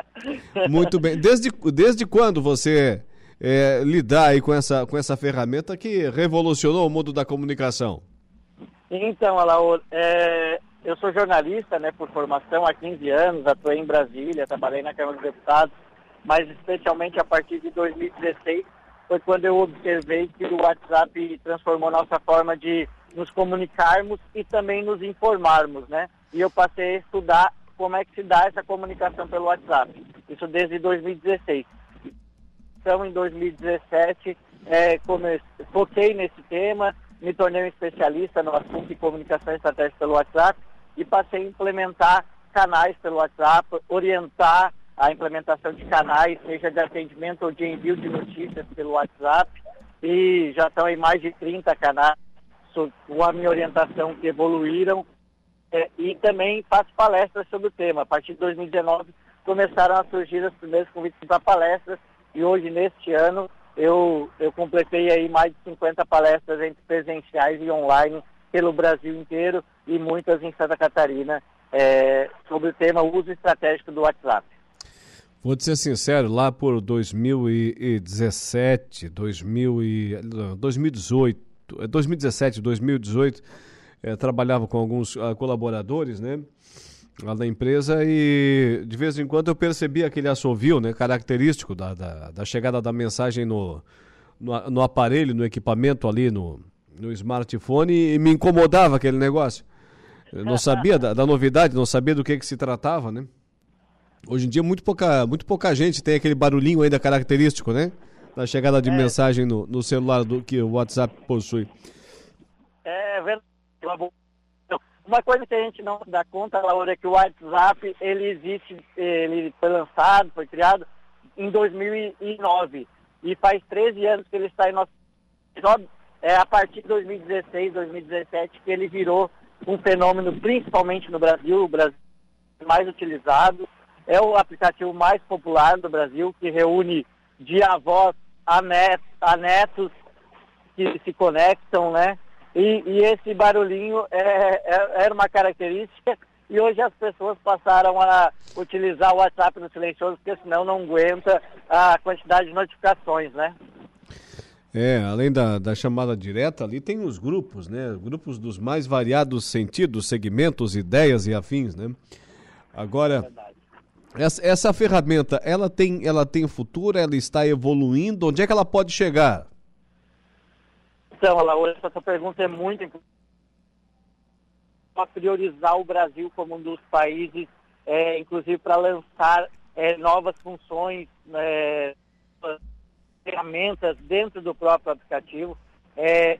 muito bem. Desde, desde quando você é, lidar aí com essa, com essa ferramenta que revolucionou o mundo da comunicação? Então, Alaor, é, eu sou jornalista, né, por formação há 15 anos, atuei em Brasília, trabalhei na Câmara dos Deputados, mas especialmente a partir de 2016 foi quando eu observei que o WhatsApp transformou nossa forma de nos comunicarmos e também nos informarmos, né? E eu passei a estudar como é que se dá essa comunicação pelo WhatsApp. Isso desde 2016. Então, em 2017, é, comecei, foquei nesse tema, me tornei um especialista no assunto de comunicação estratégica pelo WhatsApp e passei a implementar canais pelo WhatsApp, orientar a implementação de canais, seja de atendimento ou de envio de notícias pelo WhatsApp. E já estão em mais de 30 canais com a minha orientação que evoluíram. É, e também faço palestras sobre o tema. A partir de 2019 começaram a surgir os primeiros convites para palestras e hoje, neste ano, eu, eu completei aí mais de 50 palestras entre presenciais e online pelo Brasil inteiro e muitas em Santa Catarina é, sobre o tema uso estratégico do WhatsApp. Vou ser sincero, lá por 2017, 2000 e, 2018, 2017, 2018, é, trabalhava com alguns uh, colaboradores, né? Lá da empresa e de vez em quando eu percebia aquele assovio, né? Característico da, da, da chegada da mensagem no, no, no aparelho, no equipamento ali, no, no smartphone e me incomodava aquele negócio. Eu não sabia da, da, novidade, não sabia do que, que se tratava, né? Hoje em dia muito pouca, muito pouca gente tem aquele barulhinho ainda característico, né? Da chegada de é. mensagem no, no celular do que o WhatsApp possui. É verdade. Uma coisa que a gente não dá conta, Laura, é que o WhatsApp, ele existe, ele foi lançado, foi criado em 2009. E faz 13 anos que ele está em nosso é a partir de 2016, 2017 que ele virou um fenômeno, principalmente no Brasil, o Brasil mais utilizado. É o aplicativo mais popular do Brasil, que reúne de avós a, net, a netos que se conectam, né? E, e esse barulhinho é, é, era uma característica e hoje as pessoas passaram a utilizar o WhatsApp no silencioso, porque senão não aguenta a quantidade de notificações, né? É, além da, da chamada direta, ali tem os grupos, né? Grupos dos mais variados sentidos, segmentos, ideias e afins, né? Agora, essa, essa ferramenta, ela tem, ela tem futuro, ela está evoluindo, onde é que ela pode chegar? Então, Alaor, essa pergunta é muito importante. Para priorizar o Brasil como um dos países, é, inclusive para lançar é, novas funções, é, ferramentas dentro do próprio aplicativo. é,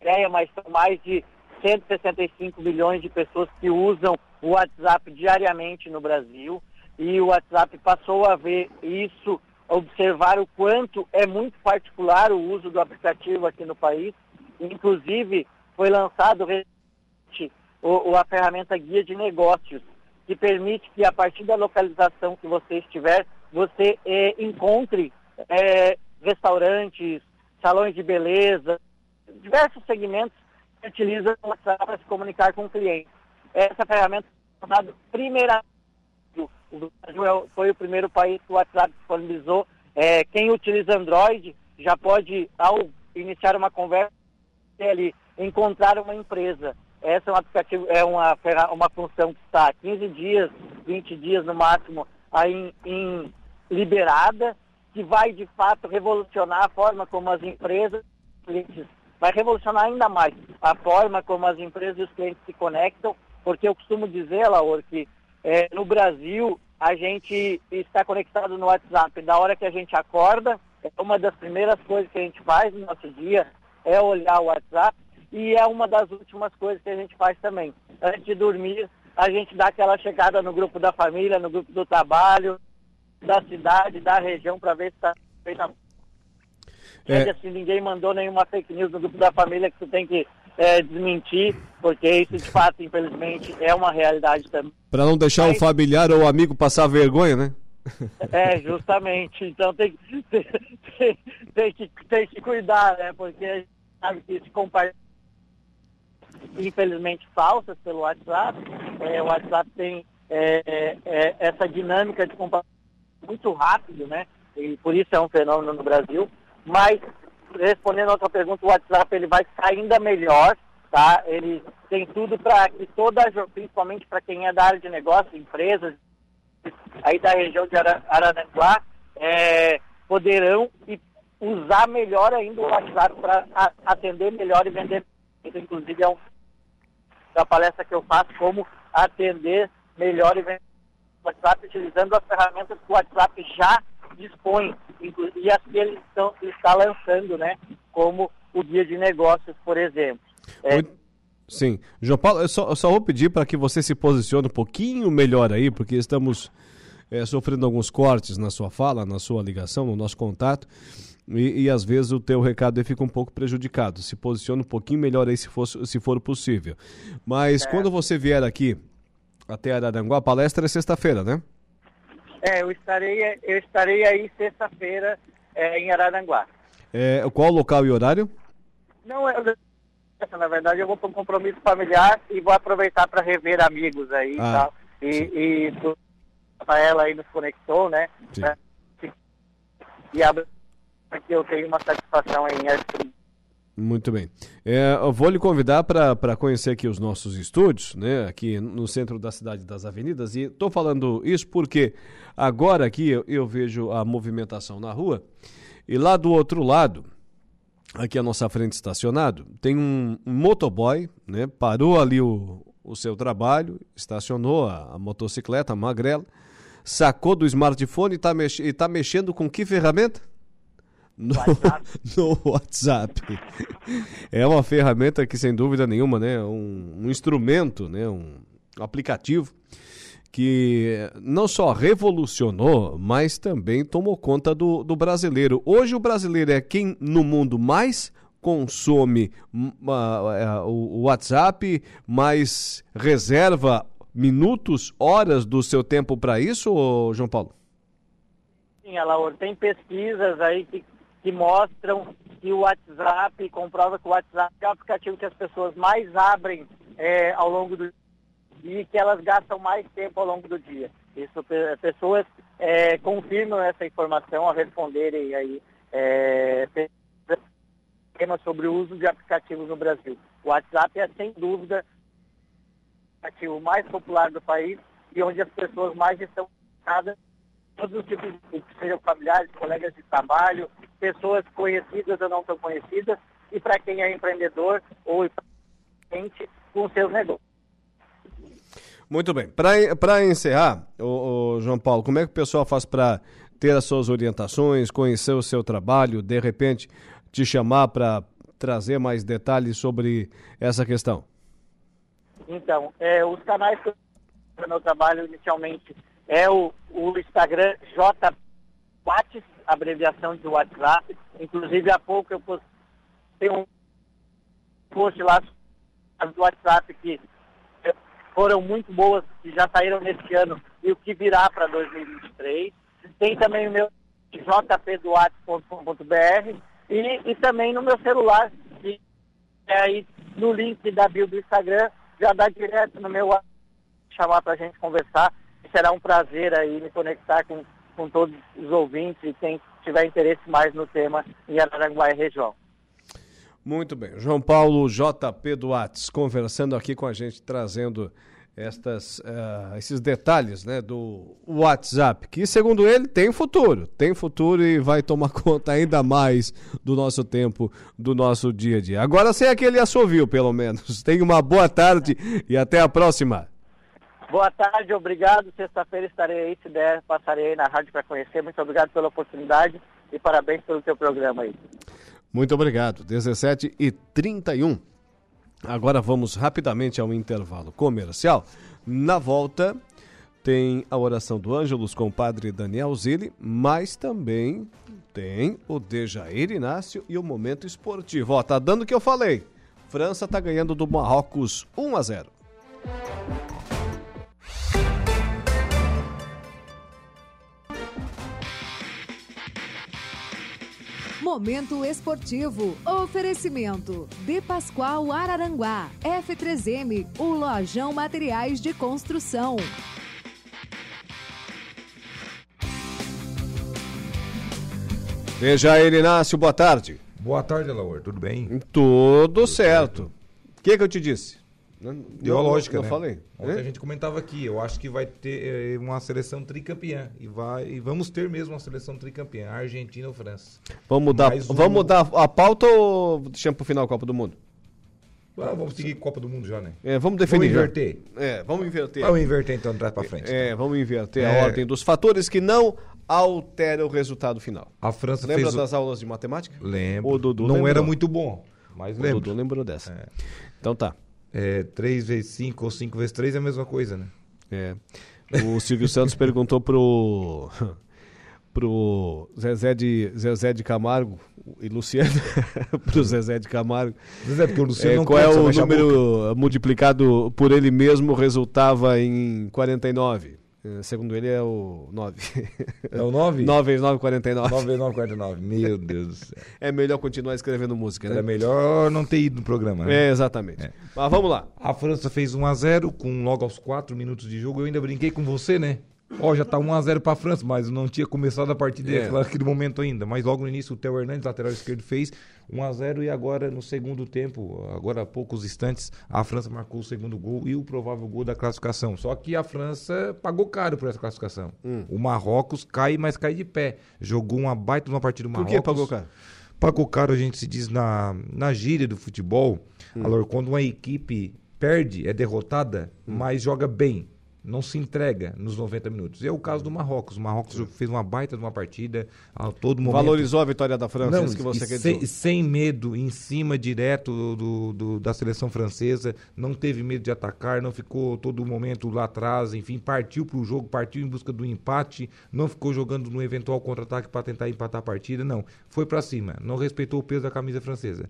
ideia, mas são mais de 165 milhões de pessoas que usam o WhatsApp diariamente no Brasil e o WhatsApp passou a ver isso, observar o quanto é muito particular o uso do aplicativo aqui no país. Inclusive, foi lançado o, a ferramenta Guia de Negócios, que permite que a partir da localização que você estiver, você é, encontre é, restaurantes, salões de beleza, diversos segmentos que utilizam o WhatsApp para se comunicar com o cliente. Essa ferramenta foi lançada primeiramente o Brasil foi o primeiro país que o WhatsApp disponibilizou. É, quem utiliza Android já pode, ao iniciar uma conversa, ali, encontrar uma empresa. Essa é um aplicativo, é uma, uma função que está 15 dias, 20 dias no máximo, aí em, em liberada, que vai de fato revolucionar a forma como as empresas, clientes, vai revolucionar ainda mais a forma como as empresas e os clientes se conectam, porque eu costumo dizer, Laura, que é, no Brasil a gente está conectado no WhatsApp. Da hora que a gente acorda, é uma das primeiras coisas que a gente faz no nosso dia é olhar o WhatsApp e é uma das últimas coisas que a gente faz também. Antes de dormir, a gente dá aquela chegada no grupo da família, no grupo do trabalho, da cidade, da região, para ver se está feita. É. Se ninguém mandou nenhuma fake news no grupo da família que tu tem que é, desmentir, porque isso de fato, infelizmente, é uma realidade também. Para não deixar Mas... o familiar ou o amigo passar vergonha, né? É, justamente. Então tem, tem, tem, tem, que, tem que cuidar, né? Porque a gente sabe que se compartilha infelizmente falsas pelo WhatsApp. É, o WhatsApp tem é, é, é, essa dinâmica de compartilhamento muito rápido, né? E por isso é um fenômeno no Brasil. Mas respondendo a outra pergunta, o WhatsApp ele vai ficar ainda melhor, tá? Ele tem tudo para que toda, principalmente para quem é da área de negócio, empresas, aí da região de Araranguá, é, poderão usar melhor ainda o WhatsApp para atender melhor e vender. Isso, inclusive, é um da palestra que eu faço, como atender melhor e vender WhatsApp utilizando as ferramentas que o WhatsApp já dispõe, e as que ele estão, está lançando, né, como o guia de negócios, por exemplo. É, Sim. João Paulo, eu só, eu só vou pedir para que você se posicione um pouquinho melhor aí, porque estamos é, sofrendo alguns cortes na sua fala, na sua ligação, no nosso contato, e, e às vezes o teu recado fica um pouco prejudicado. Se posicione um pouquinho melhor aí se for, se for possível. Mas é. quando você vier aqui até Araranguá, a palestra é sexta-feira, né? É, eu estarei, eu estarei aí sexta-feira é, em Araranguá. É, qual o local e horário? Não, eu, na verdade eu vou para um compromisso familiar e vou aproveitar para rever amigos aí ah, e tal. E, e ela aí nos conectou, né? Sim. E abre que eu tenho uma satisfação em muito bem. É, eu vou lhe convidar para conhecer aqui os nossos estúdios, né, aqui no centro da cidade das avenidas. E estou falando isso porque agora aqui eu, eu, vejo a movimentação na rua e lá do outro lado, aqui à nossa frente estacionado, tem um, motoboy, né, parou ali o, o seu trabalho, estacionou a, a motocicleta, a magrela, sacou do smartphone e está mex, tá mexendo com que ferramenta? No WhatsApp. no WhatsApp. É uma ferramenta que, sem dúvida nenhuma, né, um, um instrumento, né, um aplicativo que não só revolucionou, mas também tomou conta do, do brasileiro. Hoje o brasileiro é quem no mundo mais consome uh, o WhatsApp, mais reserva minutos, horas do seu tempo para isso, João Paulo? Sim, Alaor, tem pesquisas aí que que mostram que o WhatsApp, comprova que o WhatsApp é o aplicativo que as pessoas mais abrem é, ao longo do dia e que elas gastam mais tempo ao longo do dia. Isso, pessoas é, confirmam essa informação ao responderem aí é, sobre o uso de aplicativos no Brasil. O WhatsApp é, sem dúvida, o aplicativo mais popular do país e onde as pessoas mais estão conectadas todos os tipos de sejam familiares, colegas de trabalho, pessoas conhecidas ou não tão conhecidas, e para quem é empreendedor ou cliente com seus negócios. Muito bem. Para encerrar, o, o, João Paulo, como é que o pessoal faz para ter as suas orientações, conhecer o seu trabalho, de repente te chamar para trazer mais detalhes sobre essa questão? Então, é, os canais que eu meu trabalho inicialmente é o, o Instagram JWhats, abreviação de WhatsApp. Inclusive, há pouco eu postei um post lá do WhatsApp que foram muito boas, que já saíram nesse ano e o que virá para 2023. Tem também o meu jpdoates.com.br e, e também no meu celular, que é aí no link da bio do Instagram, já dá direto no meu chamar para a gente conversar. Será um prazer aí me conectar com, com todos os ouvintes e quem tiver interesse mais no tema em Araranguá e região. Muito bem. João Paulo JP Duates conversando aqui com a gente, trazendo estas, uh, esses detalhes né, do WhatsApp, que segundo ele tem futuro, tem futuro e vai tomar conta ainda mais do nosso tempo, do nosso dia a dia. Agora sem aquele assovio, pelo menos. Tenha uma boa tarde e até a próxima. Boa tarde, obrigado. Sexta-feira estarei aí, se der, passarei aí na rádio para conhecer. Muito obrigado pela oportunidade e parabéns pelo teu programa aí. Muito obrigado. 17 e 31. Agora vamos rapidamente ao intervalo comercial. Na volta tem a oração do Ângelus com o padre Daniel Zilli, mas também tem o Dejair Inácio e o momento esportivo. Ó, tá dando o que eu falei. França tá ganhando do Marrocos 1 a 0. Momento esportivo. Oferecimento. De Pascoal Araranguá. F3M. O Lojão Materiais de Construção. Veja ele, Inácio, boa tarde. Boa tarde, Laur, tudo bem? Tudo certo. O que, que eu te disse? Deu a lógica, eu né? falei. Ontem É? a gente comentava aqui, eu acho que vai ter eh, uma seleção tricampeã. E, vai, e vamos ter mesmo uma seleção tricampeã, Argentina ou França. Vamos mudar, um- vamos mudar a pauta ou deixamos pro final a Copa do Mundo? Ah, vamos seguir Copa do Mundo já, né? É, vamos definir. Vamos já. inverter. É, vamos inverter. Vamos inverter então, de trás pra frente. É, vamos inverter É. a ordem dos fatores que não alteram o resultado final. A França Lembra fez o- das aulas de matemática? Lembro. O Dudu Não lembrou. era muito bom, mas O lembro. Dudu lembrou dessa. Então tá. É, 3 vezes 5 ou 5 vezes 3 é a mesma coisa, né? É. O Silvio Santos perguntou pro pro Zezé de Zezé de Camargo e Luciano pro Zezé de Camargo. Zezé, porque o Luciano é, não qual é o número multiplicado por ele mesmo resultava em 49? É, Segundo ele é o 9. É o 9? 9 vezes 9, 49. 9 vezes 9, 49. Meu Deus do céu. É melhor continuar escrevendo música, né? Era melhor não ter ido no programa, né? É, exatamente. Mas vamos lá. A França fez 1x0 com logo aos 4 minutos de jogo. Eu ainda brinquei com você, né? Ó, já tá 1x0 pra França, mas não tinha começado a partida É. naquele momento ainda. Mas logo no início o Theo Hernandes, lateral esquerdo, fez 1x0 e agora no segundo tempo, agora há poucos instantes, a França marcou o segundo gol e o provável gol da classificação. Só que a França pagou caro por essa classificação. Hum. O Marrocos cai, mas cai de pé. Jogou uma baita numa partida do Por Marrocos. que pagou caro? Pagou caro, a gente se diz na, na gíria do futebol. Hum. Alor, quando uma equipe perde, é derrotada, Hum. mas joga bem. Não se entrega nos 90 minutos. É o caso do Marrocos. O Marrocos fez uma baita de uma partida a todo momento. Valorizou a vitória da França, Não, isso que você e quer sem, dizer. sem medo, em cima direto do, do- da seleção francesa, não teve medo de atacar, não ficou todo momento lá atrás, enfim, partiu para o jogo, partiu em busca do empate, não ficou jogando no eventual contra-ataque para tentar empatar a partida, não. Foi para cima, não respeitou o peso da camisa francesa.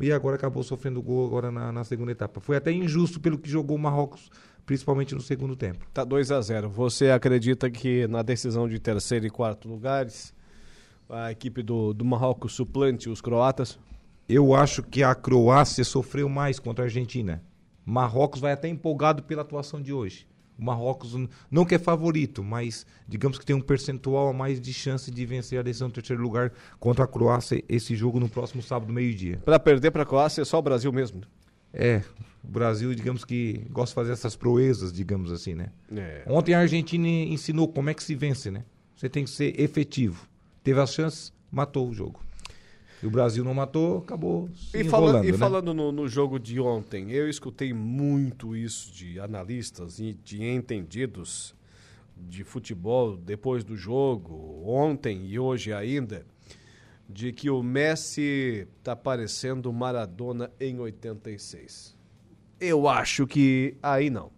E agora acabou sofrendo gol agora na, na segunda etapa. Foi até injusto pelo que jogou o Marrocos, principalmente no segundo tempo. Tá 2 a 0 Você acredita que na decisão de terceiro e quarto lugares, a equipe do, do Marrocos suplante os croatas? Eu acho que a Croácia sofreu mais contra a Argentina. Marrocos vai até empolgado pela atuação de hoje. O Marrocos não que é favorito, mas digamos que tem um percentual a mais de chance de vencer a decisão do terceiro lugar contra a Croácia esse jogo no próximo sábado, meio-dia. Para perder para a Croácia é só o Brasil mesmo. É, o Brasil, digamos que gosta de fazer essas proezas, digamos assim, né? É. Ontem a Argentina ensinou como é que se vence, né? Você tem que ser efetivo. Teve as chances, matou o jogo. E o Brasil não matou, acabou se E, falando, e né? falando no, no jogo de ontem, eu escutei muito isso de analistas e de entendidos de futebol depois do jogo, ontem e hoje ainda, de que o Messi tá parecendo Maradona em 86. Eu acho que aí não.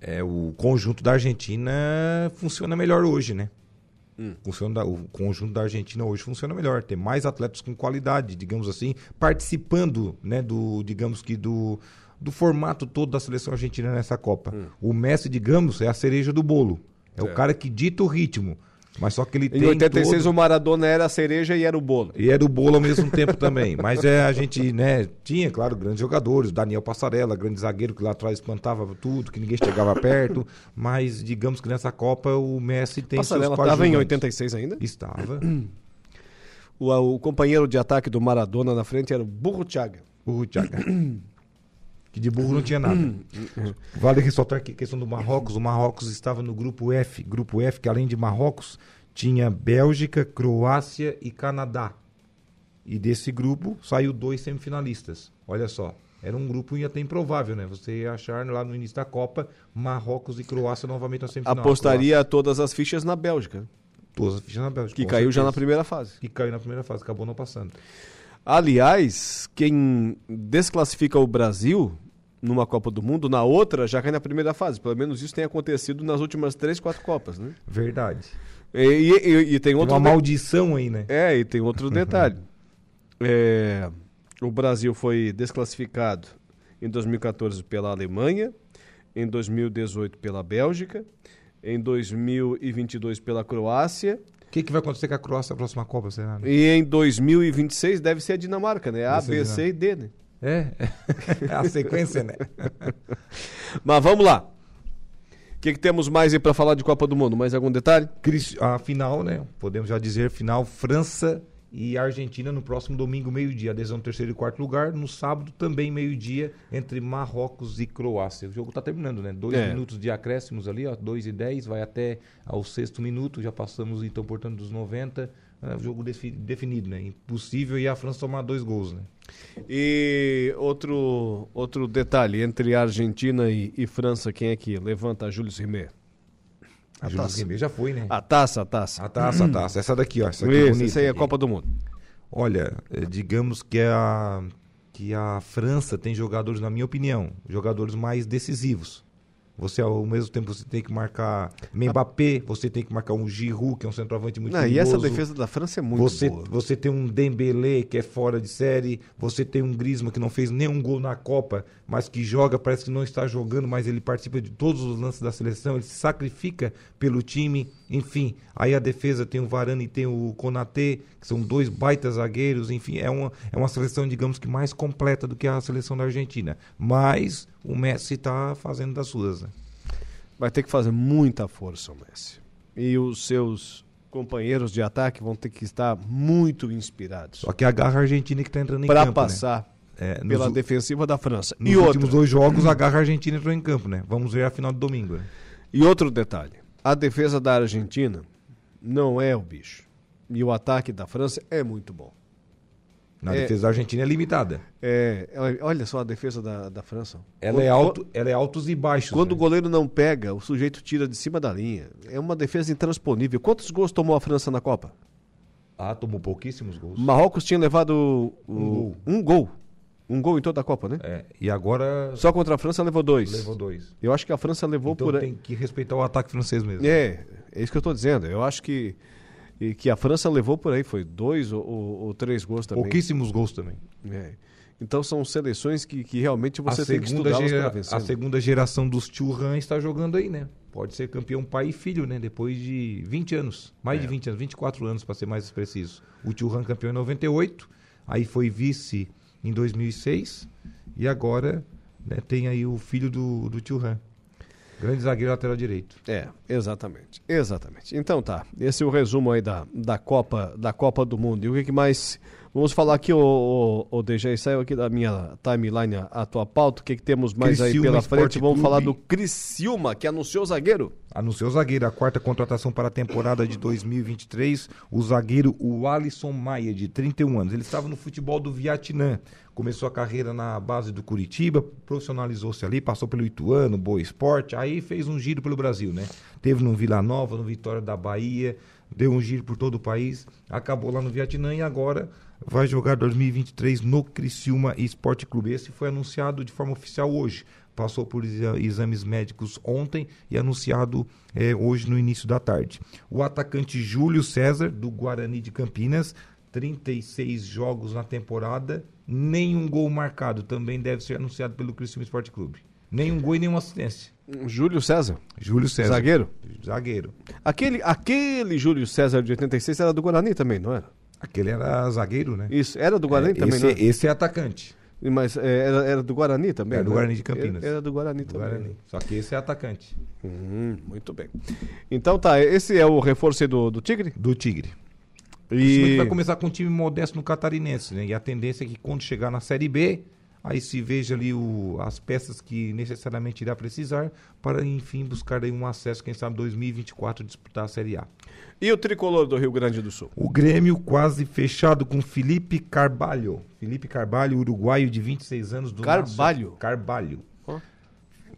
É, o conjunto da Argentina funciona melhor hoje, né? Hum. Funciona o conjunto da Argentina hoje funciona melhor. Tem mais atletas com qualidade, digamos assim, participando, né, do, digamos que do, do formato todo da seleção argentina nessa Copa. O Messi, digamos, é a cereja do bolo. É o Certo. cara que dita o ritmo. Mas só que ele Em tem 86 todo... o Maradona era a cereja e era o bolo. E era o bolo ao mesmo tempo também. Mas é, a gente, né, tinha, claro, grandes jogadores, Daniel Passarella, grande zagueiro que lá atrás espantava tudo, que ninguém chegava perto. Mas digamos que nessa Copa o Messi tem Passarela seus estava em coadjuvantes. 86 ainda? Estava. O, o companheiro de ataque do Maradona na frente era o Burro Chaga. Burro Chaga. que de burro não tinha nada. Vale ressaltar que a questão do Marrocos, o Marrocos estava no grupo F, grupo F que além de Marrocos tinha Bélgica, Croácia e Canadá. E desse grupo saiu dois semifinalistas. Olha só, era um grupo até improvável, né? Você ia achar lá no início da Copa Marrocos e Croácia novamente na semifinal. Apostaria todas as fichas na Bélgica. Todas as fichas na Bélgica. Que com caiu já certeza. na primeira fase. Que caiu na primeira fase, acabou não passando. Aliás, quem desclassifica o Brasil numa Copa do Mundo, na outra já cai na primeira fase. Pelo menos isso tem acontecido nas últimas três, quatro Copas, né? Verdade. E, e- e- tem outro uma de- maldição aí, né? É, e tem outro detalhe. É, o Brasil foi desclassificado em 2014 pela Alemanha, em 2018 pela Bélgica, em 2022 pela Croácia. O que, que vai acontecer com a Croácia na próxima Copa, será? né? E em 2026 deve ser a Dinamarca, né? A, B, C e D, né? É, é a sequência, né? Mas vamos lá. O que, que temos mais aí para falar de Copa do Mundo? Mais algum detalhe? A final, né? Podemos já dizer final França e Argentina no próximo domingo, meio-dia. Adesão terceiro e quarto lugar. No sábado, também meio-dia, entre Marrocos e Croácia. O jogo tá terminando, né? Dois É. minutos de acréscimos ali, ó. Dois e dez, vai até ao sexto minuto. Já passamos, então, portanto, dos 90. É, jogo defi- definido, né? Impossível e a França tomar dois gols, né? E outro, outro detalhe, entre Argentina e, e França, quem é que levanta? Júlio Rimet. A Júlio Rimet já foi, né? A taça, a taça. A taça, a taça. Essa daqui, ó. Essa aqui Isso, bonita. essa aí é a Copa do Mundo. Olha, eh, digamos que a, que a França tem jogadores, na minha opinião, jogadores mais decisivos. Você, ao mesmo tempo, você tem que marcar Mbappé, você tem que marcar um Giroud, que é um centroavante muito Não, e perigoso. essa defesa da França é muito você, boa. Você tem um Dembélé, que é fora de série. Você tem um Griezmann, que não fez nenhum gol na Copa, mas que joga, parece que não está jogando, mas ele participa de todos os lances da seleção. Ele se sacrifica pelo time. Enfim, aí a defesa tem o Varane e tem o Konaté, que são dois baitas zagueiros. Enfim, é uma, é uma seleção, digamos que mais completa do que a seleção da Argentina. Mas o Messi está fazendo das suas, né? Vai ter que fazer muita força o Messi. E os seus companheiros de ataque vão ter que estar muito inspirados. Só que a garra argentina que está entrando em Para campo. né? passar É, nos pela defensiva da França. Nos e últimos outra, dois jogos, a garra argentina entrou em campo, né? Vamos ver a final de domingo. né? e outro detalhe. A defesa da Argentina não é o bicho. E o ataque da França é muito bom. Na É. defesa da Argentina é limitada. É, olha só a defesa da, da França. Ela é, alto, ela é altos e baixos. Quando o né? goleiro não pega, o sujeito tira de cima da linha. É uma defesa intransponível. Quantos gols tomou a França na Copa? Ah, tomou pouquíssimos gols. Marrocos tinha levado o- Um gol. um gol. Um gol em toda a Copa, né? É, e agora Só contra a França levou dois. levou dois. Eu acho que a França levou Então por tem que respeitar o ataque francês mesmo. É, é isso que eu estou dizendo. Eu acho que, e que a França levou por aí. Foi dois ou, ou- três gols também. Pouquíssimos gols também. É. Então são seleções que, que realmente você a tem que estudá-las gera- para vencer. a segunda geração dos Churran está jogando aí, né? Pode ser campeão pai e filho, né? Depois de 20 anos. Mais É. de 20 anos, 24 anos para ser mais preciso. O Churran campeão em 98, aí foi vice em 2006 e agora né, tem aí o filho do, do Churran. Grande zagueiro lateral direito. É, exatamente. Exatamente. Então tá. Esse é o resumo aí da, da, Copa, da Copa do Mundo. E o que, que mais. Vamos falar aqui, o, o, o DJ, saiu aqui da minha timeline a, a tua pauta. O que, que temos mais aí Criciúma pela Esporte frente? Vamos Clube. falar do Criciúma, que anunciou o zagueiro. Anunciou o zagueiro, a quarta contratação para a temporada de 2023, o zagueiro o Alisson Maia, de 31 anos. Ele estava no futebol do Vietnã, começou a carreira na base do Curitiba, profissionalizou-se ali, passou pelo Ituano, Boa Esporte, aí fez um giro pelo Brasil, né? Teve no Vila Nova, no Vitória da Bahia, deu um giro por todo o país, acabou lá no Vietnã e agora vai jogar 2023 no Criciúma Esporte Clube. Esse foi anunciado de forma oficial hoje. Passou por exames médicos ontem e anunciado é, hoje no início da tarde. O atacante Júlio César, do Guarani de Campinas, 36 jogos na temporada, nenhum gol marcado. Também deve ser anunciado pelo Criciúma Esporte Clube. Nenhum gol e nenhuma assistência. Júlio César? Júlio César. Zagueiro? Zagueiro. Aquele, aquele Júlio César de 86 era do Guarani também, não era? Aquele era zagueiro, né? Isso, era do Guarani é, também, esse, era? Esse é atacante. Mas é, era, era do Guarani também? Era do né? Guarani de Campinas. Era, era do Guarani do também. Guarani. Só que esse é atacante. Hum, muito bem. Então tá, esse é o reforço do, do Tigre? Do Tigre. E... vai começar com um time modesto no catarinense, né? E a tendência é que quando chegar na Série B, aí se veja ali o, as peças que necessariamente irá precisar para, enfim, buscar aí um acesso, quem sabe, 2024 disputar a Série A. E o tricolor do Rio Grande do Sul? O Grêmio quase fechado com Felipe Carvalho. Felipe Carvalho, uruguaio de 26 anos do Carvalho? Nacio... Carvalho. Oh.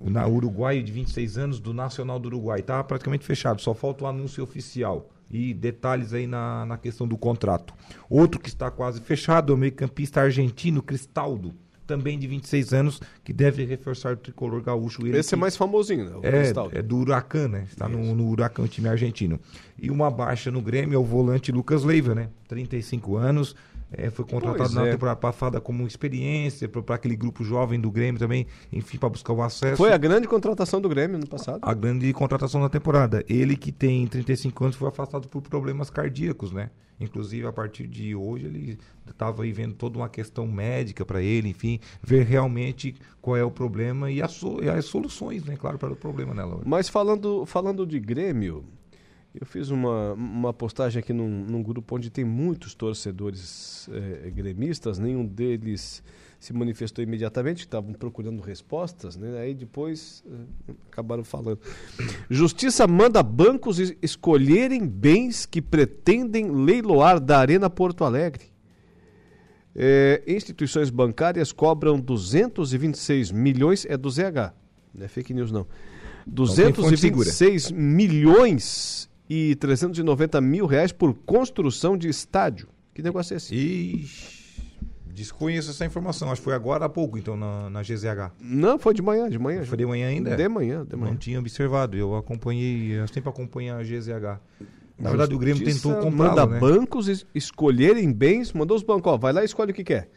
Na, uruguaio de 26 anos do Nacional do Uruguai. Estava praticamente fechado, só falta o anúncio oficial e detalhes aí na, na questão do contrato. Outro que está quase fechado é o meio-campista argentino Cristaldo, também de 26 anos, que deve reforçar o tricolor gaúcho. Ele Esse que, é mais famosinho, né? O é, é do Huracan, né? Está no, no Huracan, time argentino. E uma baixa no Grêmio é o volante Lucas Leiva, né? 35 anos. É, foi contratado Pois na é. temporada passada como experiência para aquele grupo jovem do Grêmio também, enfim, para buscar o acesso. Foi a grande contratação do Grêmio no passado. A grande contratação da temporada. Ele que tem 35 anos foi afastado por problemas cardíacos, né? Inclusive, a partir de hoje, ele estava aí vendo toda uma questão médica para ele, enfim, ver realmente qual é o problema e as, so e as soluções, né? Claro, para o problema, né, Laura? Mas falando, falando de Grêmio, eu fiz uma, uma postagem aqui num, num grupo onde tem muitos torcedores é, gremistas, nenhum deles se manifestou imediatamente, estavam procurando respostas, né? Aí depois eh, acabaram falando. Justiça manda bancos es escolherem bens que pretendem leiloar da Arena Porto Alegre. É, instituições bancárias cobram 226 milhões, é do ZH, não é fake news não. 226 milhões e 390 mil reais por construção de estádio. Que negócio é esse? Ixi. Desconheço essa informação, acho que foi agora há pouco, então, na, na GZH. Não, foi de manhã, de manhã. Foi de manhã ainda? De manhã, de manhã. Não tinha observado, eu acompanhei, eu sempre acompanho a GZH. Na verdade, o Grêmio tentou comprar. Manda né? bancos es escolherem bens, mandou os bancos, ó, vai lá e escolhe o que quer.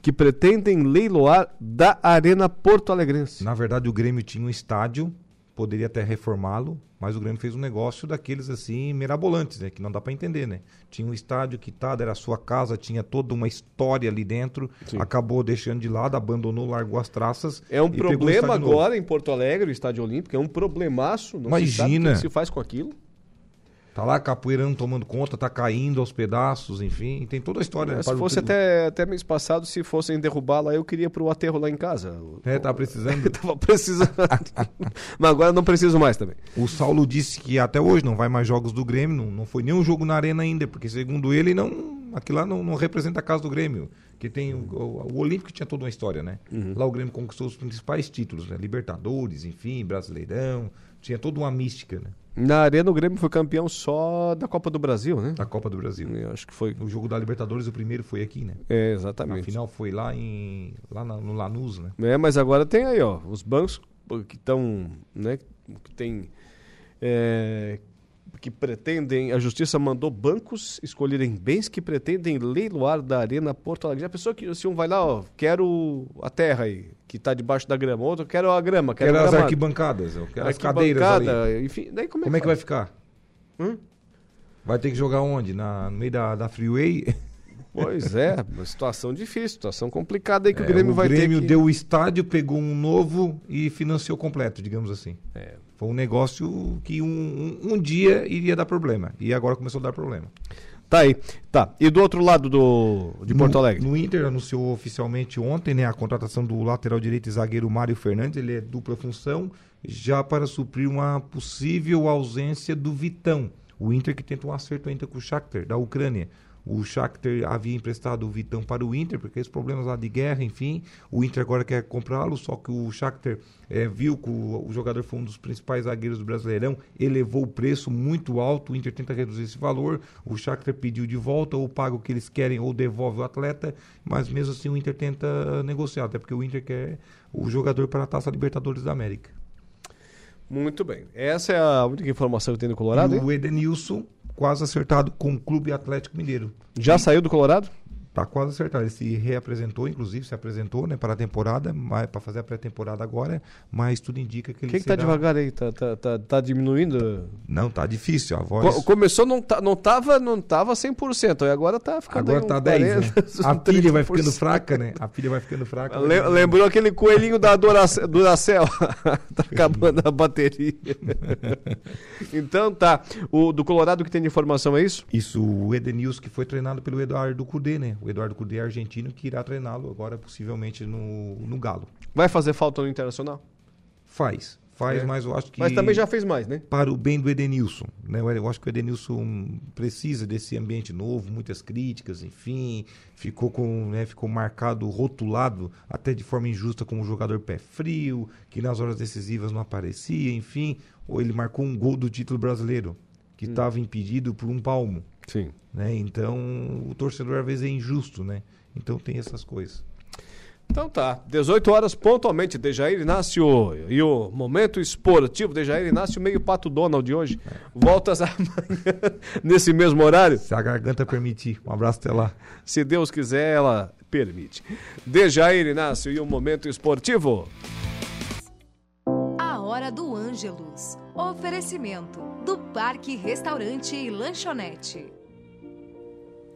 Que pretendem leiloar da Arena Porto Alegrense. Na verdade, o Grêmio tinha um estádio, poderia até reformá-lo, mas o Grêmio fez um negócio daqueles assim, mirabolantes, né? Que não dá para entender, né? Tinha um estádio quitado, era a sua casa, tinha toda uma história ali dentro, Sim. acabou deixando de lado, abandonou, largou as traças. É um problema estádio novo. agora em Porto Alegre, o Estádio Olímpico, é um problemaço. Não se Imagina. que se faz com aquilo. Tá lá capoeirando tomando conta, tá caindo aos pedaços, enfim, tem toda a história. né, É, se fosse até, até mês passado, se fossem derrubar lá, eu queria pro aterro lá em casa. É, tá precisando. Tava precisando. Mas agora não preciso mais também. O Saulo disse que até hoje não vai mais jogos do Grêmio, não, não foi nenhum jogo na arena ainda, porque segundo ele, não, aquilo lá não, não representa a casa do Grêmio. Que tem o, o, o Olímpico tinha toda uma história, né? Uhum. Lá o Grêmio conquistou os principais títulos, né? Libertadores, enfim, Brasileirão, tinha toda uma mística, né? Na Arena, o Grêmio foi campeão só da Copa do Brasil, né? Da Copa do Brasil. Eu acho que foi. O jogo da Libertadores, o primeiro foi aqui, né? É, exatamente. final foi lá em lá na- no Lanús, né? É, mas agora tem aí, ó, os bancos que estão, né, que tem, é, que pretendem, a justiça mandou bancos escolherem bens que pretendem leiloar da Arena Porto Alegre. Já pensou que se um vai lá, ó, quero a terra aí, que está debaixo da grama, outro quero a grama, quero, Quero o as arquibancadas, eu quero as cadeiras Arquibancada, ali. enfim, daí como é Como é que vai ficar? Hum? Vai ter que jogar onde? Na, no meio da, da freeway? Pois é, uma situação difícil, situação complicada aí que o É, Grêmio o vai Grêmio ter que... deu o estádio, pegou um novo e financiou completo, digamos assim. É. Foi um negócio que um, um, um dia iria dar problema. E agora começou a dar problema. Tá aí, tá. E do outro lado do, de Porto no, Alegre? No Inter anunciou oficialmente ontem né, a contratação do lateral direito e zagueiro Mário Fernandes. Ele é dupla função, já para suprir uma possível ausência do Vitão. O Inter que tenta um acerto ainda com o Shakhtar, da Ucrânia. O Shakhtar havia emprestado o Vitão para o Inter, porque esses problemas lá de guerra, enfim. O Inter agora quer comprá-lo, só que o Shakhtar é, viu que o, o, jogador foi um dos principais zagueiros do Brasileirão, elevou o preço muito alto, o Inter tenta reduzir esse valor, o Shakhtar pediu de volta, ou paga o que eles querem, ou devolve o atleta, mas mesmo assim o Inter tenta negociar, até porque o Inter quer o jogador para a Taça Libertadores da América. Muito bem. Essa é a única informação que tem do Colorado, e O Edenilson quase acertado com o Clube Atlético Mineiro. Já e... saiu do Colorado? Tá quase acertado. Ele se reapresentou, inclusive, se apresentou né, para a temporada, para fazer a pré-temporada agora, mas tudo indica que ele. Quem que tá devagar aí? Tá, tá, tá, tá, diminuindo? Não, tá difícil. A voz. Co começou, não, tá, não, tava, não tava 100%, e agora tá ficando. Agora tá 10. 40, né? A pilha vai ficando fraca, né? A pilha vai ficando fraca. Le lembrou aquele coelhinho da Duracell? Duracell. tá acabando a bateria. então tá. O do Colorado que tem de informação é isso? Isso, o Edenilson, que foi treinado pelo Eduardo Cudê, né? O Eduardo Cudê é argentino que irá treiná-lo agora possivelmente no, no Galo. Vai fazer falta no Internacional? Faz. Faz, é. mas eu acho que. Mas também já fez mais, né? Para o bem do Edenilson. Né? Eu acho que o Edenilson precisa desse ambiente novo, muitas críticas, enfim. Ficou com, né, ficou marcado, rotulado, até de forma injusta, como jogador pé frio, que nas horas decisivas não aparecia, enfim. Ou ele marcou um gol do título brasileiro, que estava hum. impedido por um palmo. Sim. Né? Então, o torcedor às vezes é injusto, né? Então tem essas coisas. Então tá, 18 horas pontualmente, Dejair Inácio e o momento esportivo, Dejair Inácio meio pato Donald de hoje. Voltas amanhã nesse mesmo horário? Se a garganta permitir. Um abraço até lá. Se Deus quiser, ela permite. Dejair Inácio e o momento esportivo. A hora do Ângelus. Oferecimento do Parque Restaurante e Lanchonete.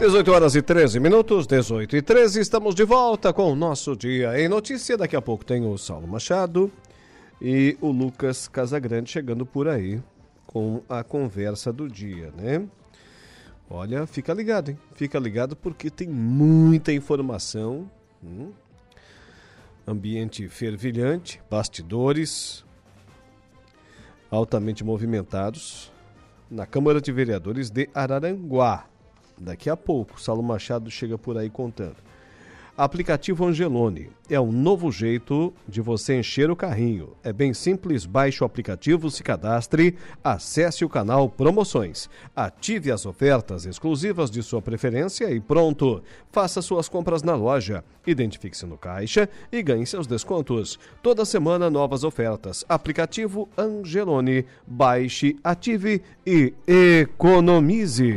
18 horas e 13 minutos, 18 e 13, estamos de volta com o nosso Dia em Notícia. Daqui a pouco tem o Saulo Machado e o Lucas Casagrande chegando por aí com a conversa do dia, né? Olha, fica ligado, hein? Fica ligado porque tem muita informação. Hum? Ambiente fervilhante, bastidores altamente movimentados na Câmara de Vereadores de Araranguá. Daqui a pouco, Saulo Machado chega por aí contando. Aplicativo Angelone é um novo jeito de você encher o carrinho. É bem simples, baixe o aplicativo, se cadastre, acesse o canal Promoções, ative as ofertas exclusivas de sua preferência e pronto. Faça suas compras na loja, identifique-se no caixa e ganhe seus descontos. Toda semana novas ofertas. Aplicativo Angelone, baixe, ative e economize.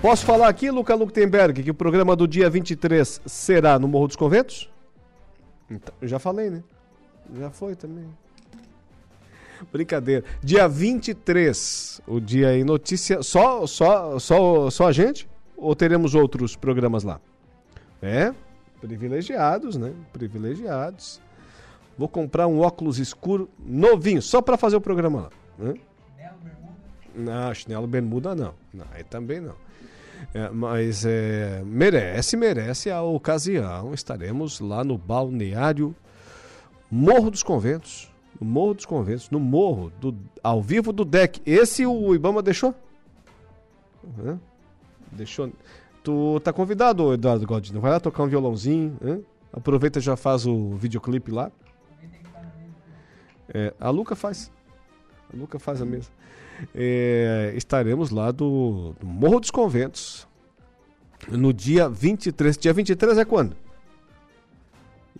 Posso falar aqui, Luca Luktenberg, que o programa do dia 23 será no Morro dos Conventos? Então, já falei, né? Já foi também. Brincadeira. Dia 23, o dia em notícia. Só, só, só, só a gente? Ou teremos outros programas lá? É, privilegiados, né? Privilegiados. Vou comprar um óculos escuro novinho, só para fazer o programa lá. Né? Não, chinelo bermuda não. não aí também não. É, mas é, merece, merece a ocasião. Estaremos lá no balneário Morro dos Conventos. No Morro dos Conventos, no Morro, do, ao vivo do deck. Esse o Ibama deixou? Uhum. Deixou. Tu tá convidado, Eduardo Godinho. Vai lá tocar um violãozinho. Hein? Aproveita já faz o videoclipe lá. É, a Luca faz. A Luca faz a mesa é, estaremos lá do, do, Morro dos Conventos no dia 23. Dia 23 é quando?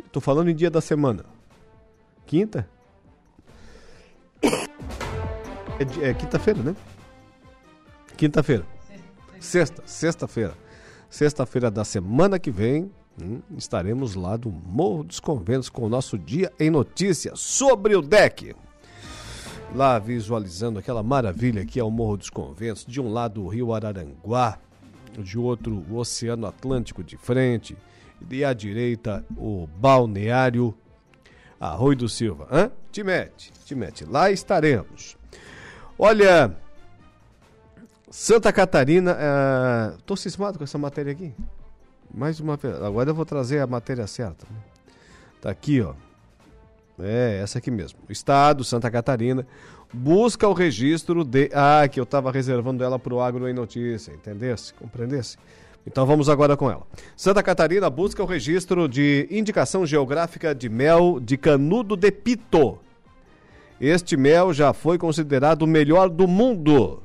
Estou falando em dia da semana. Quinta? É, é quinta-feira, né? Quinta-feira. Sexta, sexta-feira. Sexta-feira da semana que vem, hum, estaremos lá do Morro dos Conventos com o nosso Dia em Notícias sobre o deck lá visualizando aquela maravilha que é o Morro dos Conventos. De um lado o rio Araranguá, de outro o Oceano Atlântico de frente, e à direita o balneário Arroio do Silva. Hã? Te mete, te mete. Lá estaremos. Olha, Santa Catarina, uh, tô cismado com essa matéria aqui. Mais uma vez, agora eu vou trazer a matéria certa. Né? Tá aqui, ó. É, essa aqui mesmo. Estado, Santa Catarina, busca o registro de. Ah, que eu estava reservando ela para o Agro em Notícia, entendesse? Compreendesse? Então vamos agora com ela. Santa Catarina busca o registro de indicação geográfica de mel de canudo de pito. Este mel já foi considerado o melhor do mundo.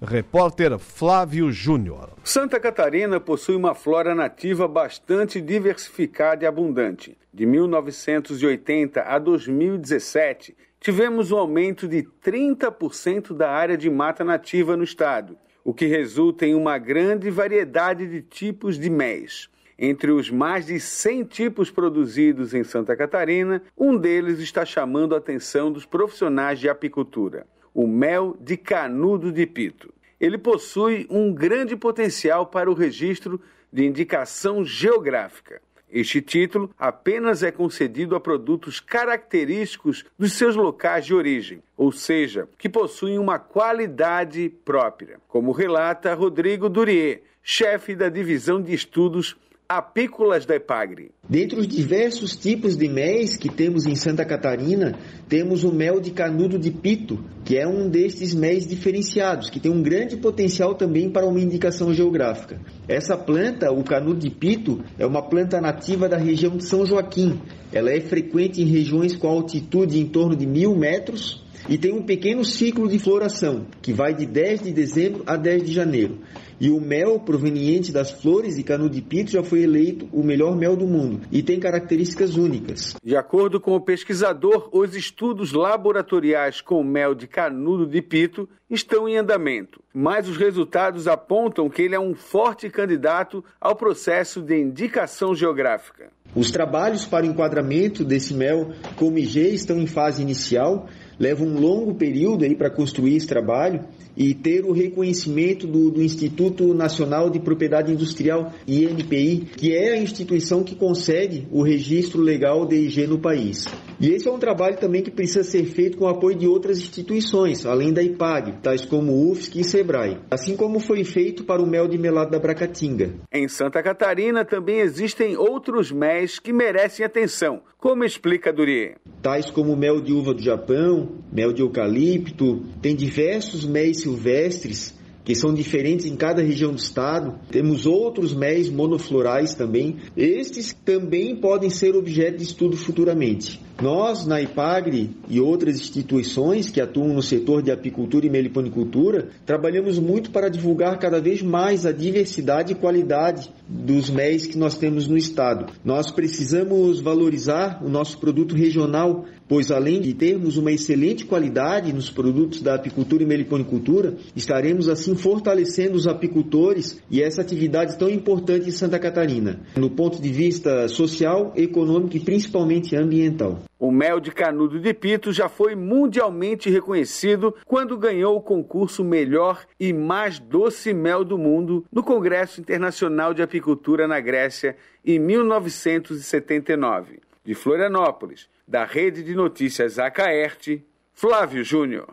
Repórter Flávio Júnior. Santa Catarina possui uma flora nativa bastante diversificada e abundante. De 1980 a 2017, tivemos um aumento de 30% da área de mata nativa no estado, o que resulta em uma grande variedade de tipos de méis. Entre os mais de 100 tipos produzidos em Santa Catarina, um deles está chamando a atenção dos profissionais de apicultura o mel de canudo de pito. Ele possui um grande potencial para o registro de indicação geográfica. Este título apenas é concedido a produtos característicos dos seus locais de origem, ou seja, que possuem uma qualidade própria, como relata Rodrigo Durier, chefe da divisão de estudos apícolas da Epagre. Dentre os diversos tipos de méis que temos em Santa Catarina, temos o mel de canudo de pito, que é um destes méis diferenciados, que tem um grande potencial também para uma indicação geográfica. Essa planta, o canudo de pito, é uma planta nativa da região de São Joaquim. Ela é frequente em regiões com altitude em torno de mil metros e tem um pequeno ciclo de floração, que vai de 10 de dezembro a 10 de janeiro. E o mel proveniente das flores de canudo-de-pito já foi eleito o melhor mel do mundo e tem características únicas. De acordo com o pesquisador, os estudos laboratoriais com mel de canudo de pito estão em andamento, mas os resultados apontam que ele é um forte candidato ao processo de indicação geográfica. Os trabalhos para o enquadramento desse mel como IG estão em fase inicial, leva um longo período aí para construir esse trabalho e ter o reconhecimento do, do, Instituto Nacional de Propriedade Industrial, INPI, que é a instituição que concede o registro legal de IG no país. E esse é um trabalho também que precisa ser feito com o apoio de outras instituições, além da IPAG, tais como o UFSC e SEBRAE, assim como foi feito para o mel de melado da Bracatinga. Em Santa Catarina também existem outros méis que merecem atenção, como explica Durie. Tais como mel de uva do Japão, mel de eucalipto, tem diversos méis silvestres que são diferentes em cada região do estado. Temos outros méis monoflorais também. Estes também podem ser objeto de estudo futuramente. Nós, na IPAGRE e outras instituições que atuam no setor de apicultura e meliponicultura, trabalhamos muito para divulgar cada vez mais a diversidade e qualidade dos MEIs que nós temos no estado. Nós precisamos valorizar o nosso produto regional, pois além de termos uma excelente qualidade nos produtos da apicultura e meliponicultura, estaremos assim fortalecendo os apicultores e essa atividade tão importante em Santa Catarina, no ponto de vista social, econômico e principalmente ambiental. O mel de canudo de pito já foi mundialmente reconhecido quando ganhou o concurso Melhor e Mais Doce Mel do Mundo no Congresso Internacional de Apicultura na Grécia em 1979. De Florianópolis, da Rede de Notícias Acaerte, Flávio Júnior.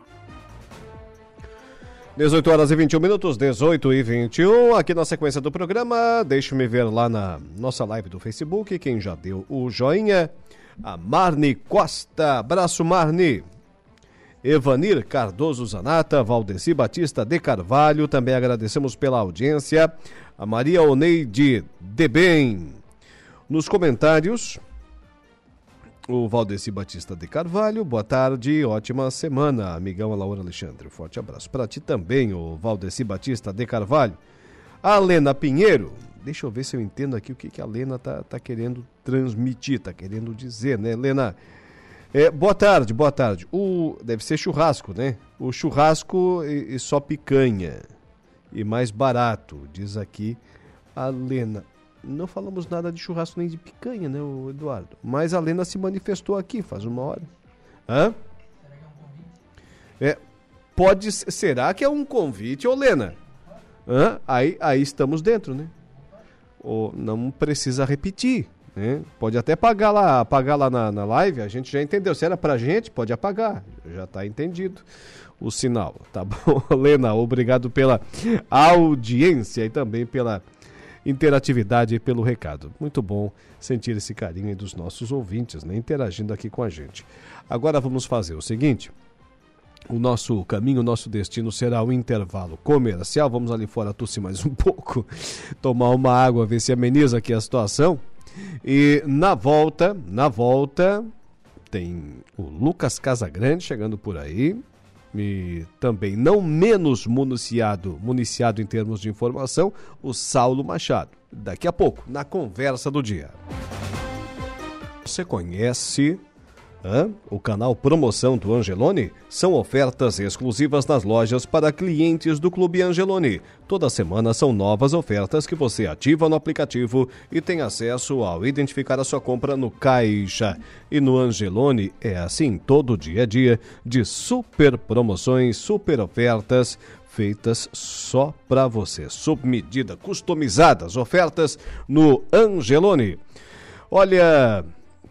18 horas e 21 minutos, 18 e 21. Aqui na sequência do programa, deixe-me ver lá na nossa live do Facebook quem já deu o joinha a Marne Costa. Abraço, Marne. Evanir Cardoso Zanata, Valdeci Batista de Carvalho, também agradecemos pela audiência. A Maria Oneide Debem. Nos comentários, o Valdeci Batista de Carvalho, boa tarde, ótima semana, amigão Laura Alexandre. Forte abraço para ti também, o Valdeci Batista de Carvalho. A Lena Pinheiro, Deixa eu ver se eu entendo aqui o que, que a Lena tá, tá querendo transmitir, tá querendo dizer, né, Lena? É, boa tarde, boa tarde. O, deve ser churrasco, né? O churrasco e, e só picanha. E mais barato, diz aqui a Lena. Não falamos nada de churrasco nem de picanha, né, Eduardo? Mas a Lena se manifestou aqui faz uma hora. Hã? É, pode Será que é um convite, ô Lena? Hã? Aí, aí estamos dentro, né? ou não precisa repetir. Né? Pode até pagar lá, apagar lá na, na live, a gente já entendeu. Se era pra gente, pode apagar. Já está entendido o sinal. Tá bom, Lena? Obrigado pela audiência e também pela interatividade e pelo recado. Muito bom sentir esse carinho dos nossos ouvintes, né? Interagindo aqui com a gente. Agora vamos fazer o seguinte. O nosso caminho, o nosso destino será o intervalo comercial. Vamos ali fora tossir mais um pouco, tomar uma água, ver se ameniza aqui a situação. E na volta, na volta, tem o Lucas Casagrande chegando por aí. E também, não menos municiado, municiado em termos de informação, o Saulo Machado. Daqui a pouco, na conversa do dia. Você conhece Hã? O canal Promoção do Angelone são ofertas exclusivas nas lojas para clientes do Clube Angelone. Toda semana são novas ofertas que você ativa no aplicativo e tem acesso ao identificar a sua compra no caixa. E no Angelone é assim todo dia a dia de super promoções, super ofertas feitas só para você, sob medida, customizadas, ofertas no Angelone. Olha,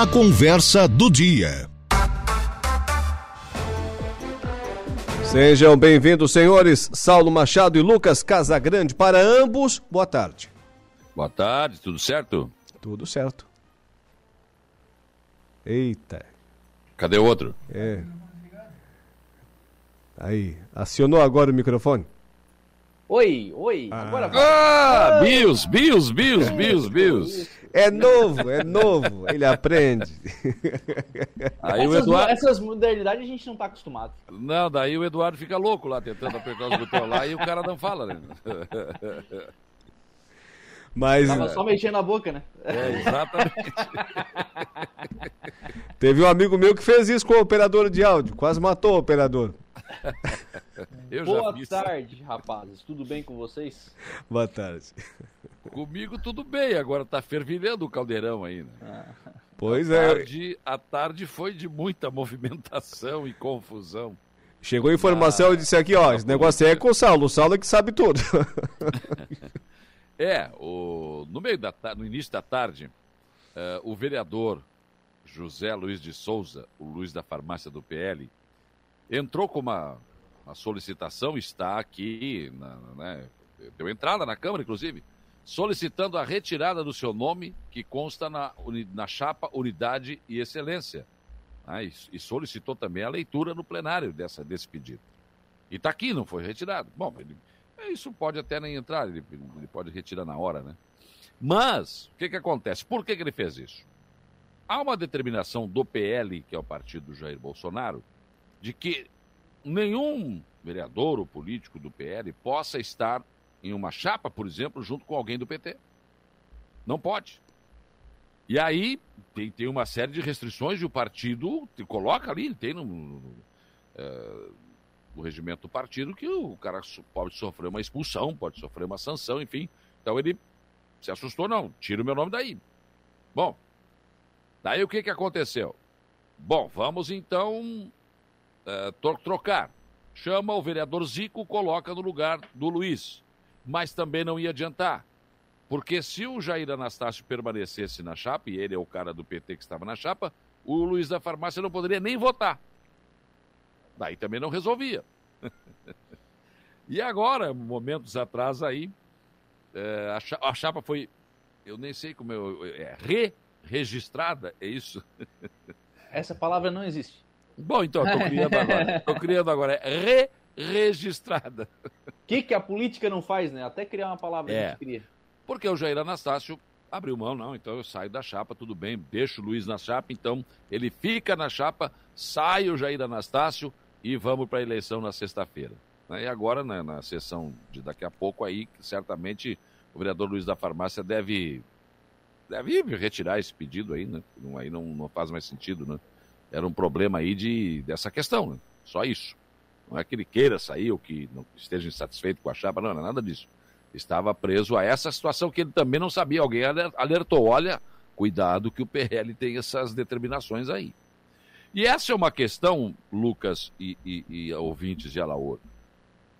A conversa do dia. Sejam bem-vindos, senhores Saulo Machado e Lucas Casagrande. Para ambos, boa tarde. Boa tarde, tudo certo? Tudo certo. Eita. Cadê o outro? É. Aí, acionou agora o microfone? Oi, oi, agora vai. Ah, Bios, Bios, Bios, Bios, Bios. É novo, é novo, ele aprende. Aí o essas, Eduardo. essas modernidades a gente não tá acostumado. Não, daí o Eduardo fica louco lá tentando apertar os botões lá e o cara não fala, né? Mas Tava só mexendo a boca, né? É, exatamente. teve um amigo meu que fez isso com o operador de áudio, quase matou o operador. Eu Boa tarde, rapazes. Tudo bem com vocês? Boa tarde. Comigo tudo bem, agora tá fervilhando o caldeirão aí, né? Ah. Pois a é. Tarde, a tarde foi de muita movimentação e confusão. Chegou a informação e disse aqui, ó, esse negócio é com o Saulo, o Saulo é que sabe tudo. É, o, no meio da no início da tarde, eh, o vereador José Luiz de Souza, o Luiz da farmácia do PL, entrou com uma, uma solicitação, está aqui, na- né, deu entrada na Câmara, inclusive, solicitando a retirada do seu nome, que consta na, na chapa Unidade e Excelência. Ah, e, solicitou também a leitura no plenário dessa, desse pedido. E está aqui, não foi retirado. Bom, ele, isso pode até nem entrar, ele, ele pode retirar na hora, né? Mas, o que, que acontece? Por que, que ele fez isso? Há uma determinação do PL, que é o partido do Jair Bolsonaro, de que nenhum vereador ou político do PL possa estar em uma chapa, por exemplo, junto com alguém do PT. Não pode. E aí tem, tem uma série de restrições e o partido te coloca ali, tem no, no, no regimento do partido que o cara pode sofrer uma expulsão, pode sofrer uma sanção, enfim. Então ele se assustou, não, tira o meu nome daí. Bom, daí o que, que aconteceu? Bom, vamos então tro- trocar. Chama o vereador Zico, coloca no lugar do Luiz. Mas também não ia adiantar. Porque se o Jair Anastácio permanecesse na chapa, e ele é o cara do PT que estava na chapa, o Luiz da farmácia não poderia nem votar. Daí também não resolvia. e agora, momentos atrás aí, a, cha- a chapa foi, eu nem sei como eu, é re-registrada, é isso? Essa palavra não existe. Bom, então, estou criando agora. Estou criando agora, é re-registrada. O que, que a política não faz, né? Até criar uma palavra É. cria. Porque o Jair Anastácio abriu mão, não, então eu saio da chapa, tudo bem, deixo o Luiz na chapa, então ele fica na chapa, sai o Jair Anastácio e vamos para a eleição na sexta-feira. Né? E agora, né, na sessão de daqui a pouco aí, certamente o vereador Luiz da Farmácia deve, deve retirar esse pedido aí, né? Não, aí não, não faz mais sentido, né? Era um problema aí de, dessa questão, né? Só isso. Não é que ele queira sair ou que não esteja insatisfeito com a chapa, não, não é nada disso estava preso a essa situação que ele também não sabia. Alguém aler- alertou: olha, cuidado que o PL tem essas determinações aí. E essa é uma questão, Lucas e, e- e ouvintes de Alaor,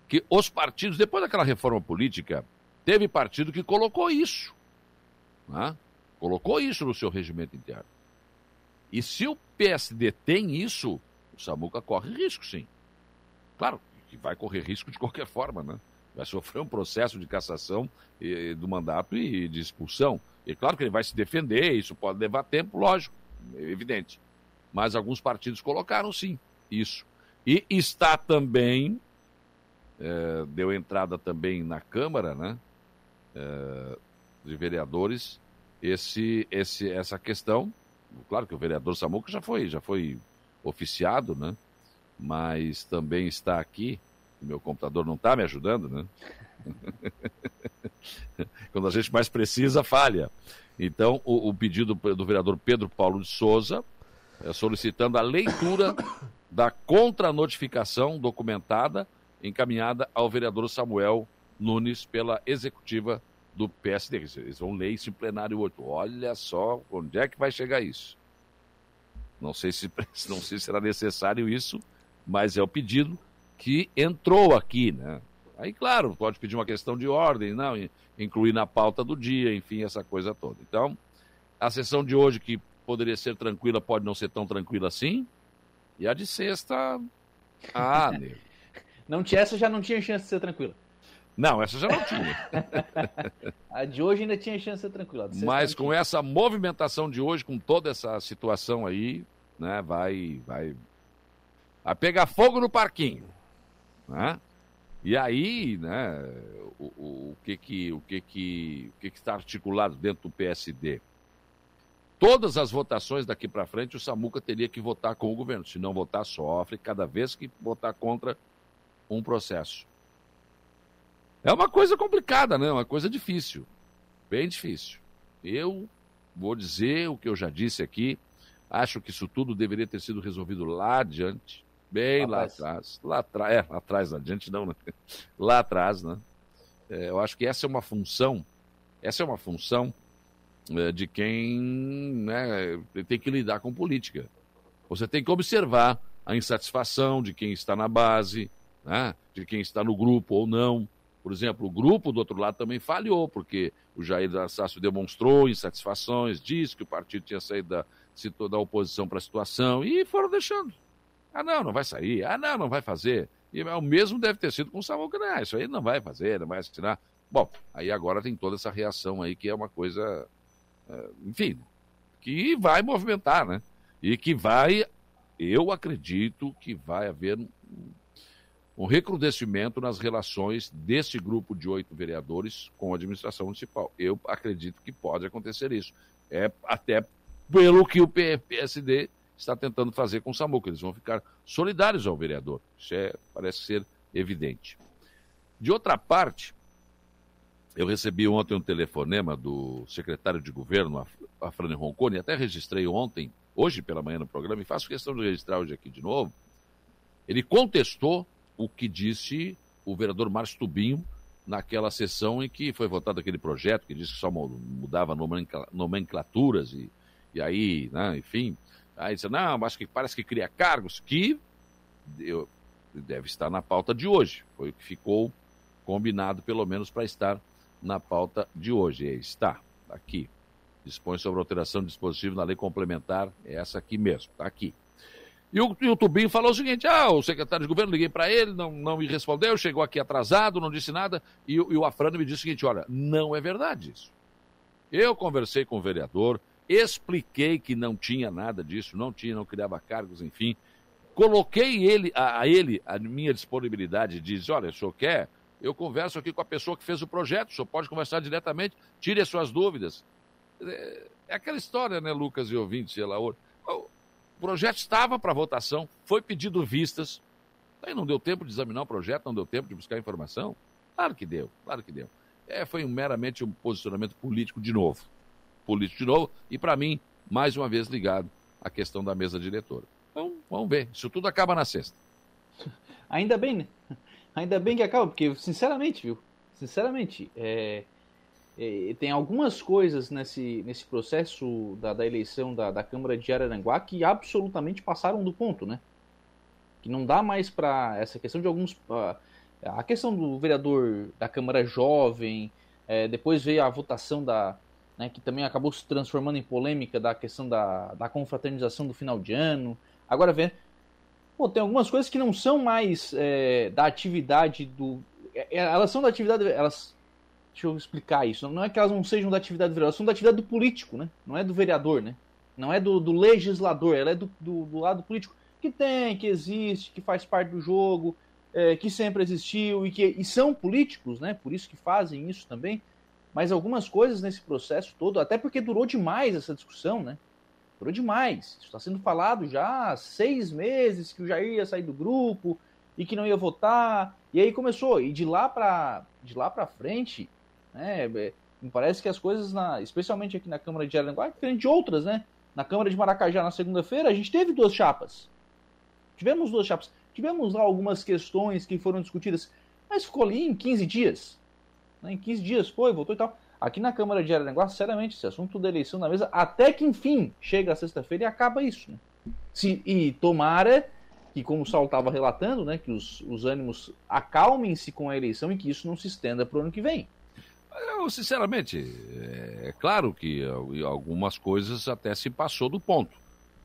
que os partidos, depois daquela reforma política, teve partido que colocou isso. né? Colocou isso no seu regimento interno. E se o PSD tem isso, o Samuca corre risco, sim. Claro que vai correr risco de qualquer forma, né? Vai sofrer um processo de cassação eh, do mandato e de expulsão. E claro que ele vai se defender, isso pode levar tempo, lógico, é evidente. Mas alguns partidos colocaram sim isso. E está também, eh, deu entrada também na Câmara, né? eh, de vereadores, esse, esse, essa questão. Claro que o vereador Samuca já foi, já foi oficiado, né? Mas também está aqui meu computador não está me ajudando, né? Quando a gente mais precisa, falha. Então, o, o pedido do vereador Pedro Paulo de Souza é solicitando a leitura da contranotificação documentada encaminhada ao vereador Samuel Nunes pela executiva do PSD. Eles vão ler isso em plenário 8. Olha só onde é que vai chegar isso. Não sei se, não sei se será necessário isso, mas é o pedido que entrou aqui, né? Aí, claro, pode pedir uma questão de ordem, não, incluir na pauta do dia, enfim, essa coisa toda. Então, a sessão de hoje, que poderia ser tranquila, pode não ser tão tranquila assim. E a de sexta, ah, nego. Não tinha, essa já não tinha chance de ser tranquila. Não, essa já não tinha. A de hoje ainda tinha chance de ser tranquila. Mas com essa movimentação de hoje, com toda essa situação aí, né, vai, vai, vai pegar fogo no parquinho, né? E aí, né, o, o, o que que, o que que, o que que está articulado dentro do PSD? Todas as votações daqui para frente, o Samuca teria que votar com o governo. Se não votar, sofre cada vez que votar contra um processo. É uma coisa complicada, né? Uma coisa difícil. Bem difícil. Eu vou dizer o que eu já disse aqui. Acho que isso tudo deveria ter sido resolvido lá adiante. Bem lá, lá atrás. Lá atrás. É, lá atrás, adiante não, né? Lá atrás, né? É, eu acho que essa é uma função. Essa é uma função é, de quem né, tem que lidar com política. Você tem que observar a insatisfação de quem está na base, né, de quem está no grupo ou não. Por exemplo, o grupo do outro lado também falhou, porque o Jair Assácio demonstrou insatisfações, disse que o partido tinha saído da, da oposição para a situação e foram deixando. Ah, não, não vai sair. Ah, não, não vai fazer. E o mesmo deve ter sido com o Samuca, né? Isso aí não vai fazer, não vai assinar. Bom, aí agora tem toda essa reação aí que é uma coisa, eh, enfim, que vai movimentar, né? E que vai, eu acredito que vai haver um recrudescimento nas relações desse grupo de oito vereadores com a administração municipal. Eu acredito que pode acontecer isso. É até pelo que o PSD está tentando fazer com o Samuca. Eles vão ficar solidários ao vereador. Isso é, parece ser evidente. De outra parte, eu recebi ontem um telefonema do secretário de governo, Afrânio Roncone, até registrei ontem, hoje pela manhã no programa, e faço questão de registrar hoje aqui de novo. Ele contestou o que disse o vereador Márcio Tubinho naquela sessão em que foi votado aquele projeto que disse que só mudava nomenclaturas e, e aí, né, enfim. Aí disse, não, acho que parece que cria cargos que eu, deve estar na pauta de hoje. Foi o que ficou combinado, pelo menos, para estar na pauta de hoje. E está, tá aqui. Dispõe sobre alteração de dispositivo na lei complementar, é essa aqui mesmo, está aqui. E o, e o Tubinho falou o seguinte: ah, o secretário de governo, liguei para ele, não, não me respondeu, chegou aqui atrasado, não disse nada. E, e o Afrano me disse o seguinte: olha, não é verdade isso. Eu conversei com o vereador, expliquei que não tinha nada disso, não tinha, não criava cargos, enfim. Coloquei ele, a, a ele a minha disponibilidade, diz: olha, o senhor quer? Eu converso aqui com a pessoa que fez o projeto, o senhor pode conversar diretamente, tire as suas dúvidas. É, aquela história, né, Lucas e ouvintes, sei lá, o projeto estava para votação, foi pedido vistas. Aí não deu tempo de examinar o projeto, não deu tempo de buscar informação. Claro que deu, claro que deu. É, foi meramente um posicionamento político de novo. Político de novo, e para mim, mais uma vez ligado à questão da mesa diretora. Então, vamos ver. Isso tudo acaba na sexta. Ainda bem, né? Ainda bem que acaba, porque, sinceramente, viu? Sinceramente, é, é, tem algumas coisas nesse, nesse processo da, da eleição da, da Câmara de Araranguá que absolutamente passaram do ponto, né? Que não dá mais para essa questão de alguns. A questão do vereador da Câmara Jovem, é, depois veio a votação da. Né, que também acabou se transformando em polêmica da questão da, da confraternização do final de ano. Agora vem. Pô, tem algumas coisas que não são mais é, da atividade do. É, elas são da atividade. Elas Deixa eu explicar isso. Não é que elas não sejam da atividade do vereador, elas são da atividade do político, né? Não é do vereador, né? Não é do, do legislador, ela é do, do, do, lado político. Que tem, que existe, que faz parte do jogo, é, que sempre existiu e que e são políticos, né? Por isso que fazem isso também. Mas algumas coisas nesse processo todo, até porque durou demais essa discussão, né? Durou demais. Isso está sendo falado já há seis meses que o Jair ia sair do grupo e que não ia votar. E aí começou. E de lá para de lá para frente, né? É, me parece que as coisas, na, especialmente aqui na Câmara de Araranguá, é diferente de outras, né? Na Câmara de Maracajá, na segunda-feira, a gente teve duas chapas. Tivemos duas chapas. Tivemos lá algumas questões que foram discutidas, mas ficou ali em 15 dias. Né? Em 15 dias foi, voltou e tal. Aqui na Câmara de Araranguá, sinceramente, esse assunto da eleição na mesa, até que enfim chega a sexta-feira e acaba isso. Né? Se, e tomara que, como o Saulo estava relatando, né, que os, os ânimos acalmem-se com a eleição e que isso não se estenda para o ano que vem. Eu, sinceramente, é, é claro que algumas coisas até se passou do ponto.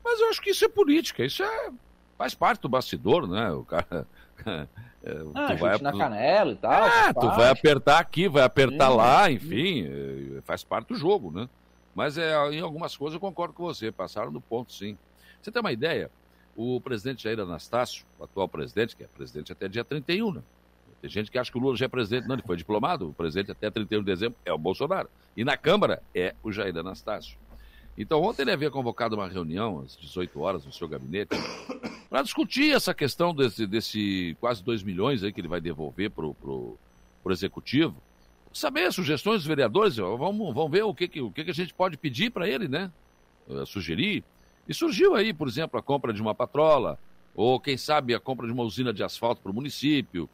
Mas eu acho que isso é política, isso é, Faz parte do bastidor, né? O cara. É, ah, tu vai na canela e tal. É, tu vai apertar aqui, vai apertar sim, lá, enfim, sim. faz parte do jogo, né? Mas é, em algumas coisas eu concordo com você, passaram no ponto sim. Você tem uma ideia? O presidente Jair Anastácio, o atual presidente, que é presidente até dia 31, né? Tem gente que acha que o Lula já é presidente, não, ele foi diplomado, o presidente até 31 de dezembro é o Bolsonaro. E na Câmara é o Jair Anastácio. Então, ontem ele havia convocado uma reunião às 18 horas no seu gabinete para discutir essa questão desse, desse quase 2 milhões aí que ele vai devolver para o executivo. Saber sugestões dos vereadores, vamos, vamos ver o que, que, o que, que a gente pode pedir para ele, né? Uh, sugerir. E surgiu aí, por exemplo, a compra de uma patrola, ou quem sabe a compra de uma usina de asfalto para o município,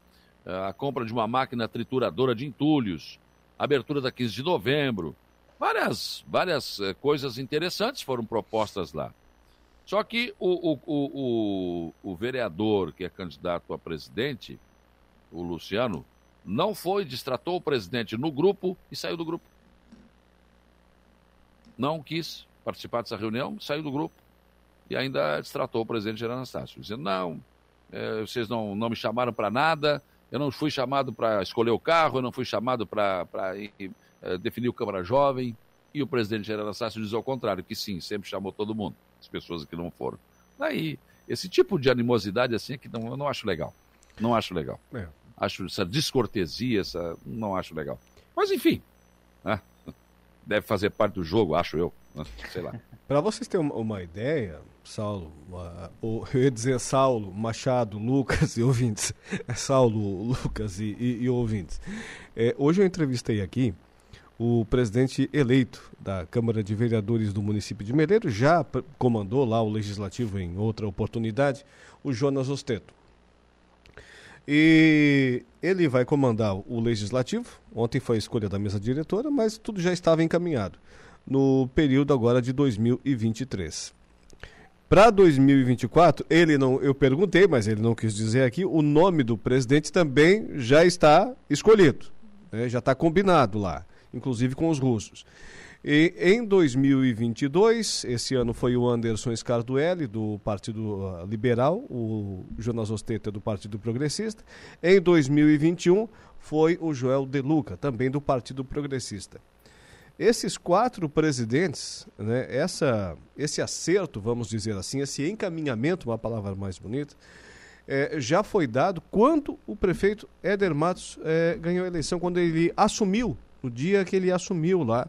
uh, a compra de uma máquina trituradora de entulhos, abertura da 15 de novembro, Várias, várias eh, coisas interessantes foram propostas lá. Só que o, o, o, o, vereador que é candidato a presidente, o Luciano, não foi, distratou o presidente no grupo e saiu do grupo. Não quis participar dessa reunião, saiu do grupo e ainda distratou o presidente Gerardo Anastácio, dizendo: não, é, vocês não, não me chamaram para nada, eu não fui chamado para escolher o carro, eu não fui chamado para definiu Câmara Jovem, e o presidente Gerardo Anastácio diz ao contrário, que sim, sempre chamou todo mundo, as pessoas que não foram. Daí, esse tipo de animosidade assim é que não, eu não acho legal. Não acho legal. É. Acho essa descortesia, essa, não acho legal. Mas enfim, né? deve fazer parte do jogo, acho eu. Né? Sei lá. Para vocês terem uma, uma, ideia, Saulo, uh, eu ia dizer Saulo, Machado, Lucas e ouvintes. Saulo, Lucas e, e, e ouvintes. É, hoje eu entrevistei aqui o presidente eleito da Câmara de Vereadores do município de Meleiro, já comandou lá o legislativo em outra oportunidade, o Jonas Osteto. E ele vai comandar o legislativo. Ontem foi a escolha da mesa diretora, mas tudo já estava encaminhado no período agora de 2023. Para 2024, ele não, eu perguntei, mas ele não quis dizer aqui, o nome do presidente também já está escolhido, né, já está combinado lá inclusive com os russos. E em 2022, esse ano foi o Anderson Scarduelli, do Partido ah, Liberal, o Jonas Osteta, do Partido Progressista. Em 2021, foi o Joel De Luca, também do Partido Progressista. Esses quatro presidentes, né, essa, esse acerto, vamos dizer assim, esse encaminhamento, uma palavra mais bonita, é, já foi dado quando o prefeito Éder Matos é, ganhou a eleição, quando ele assumiu no dia que ele assumiu lá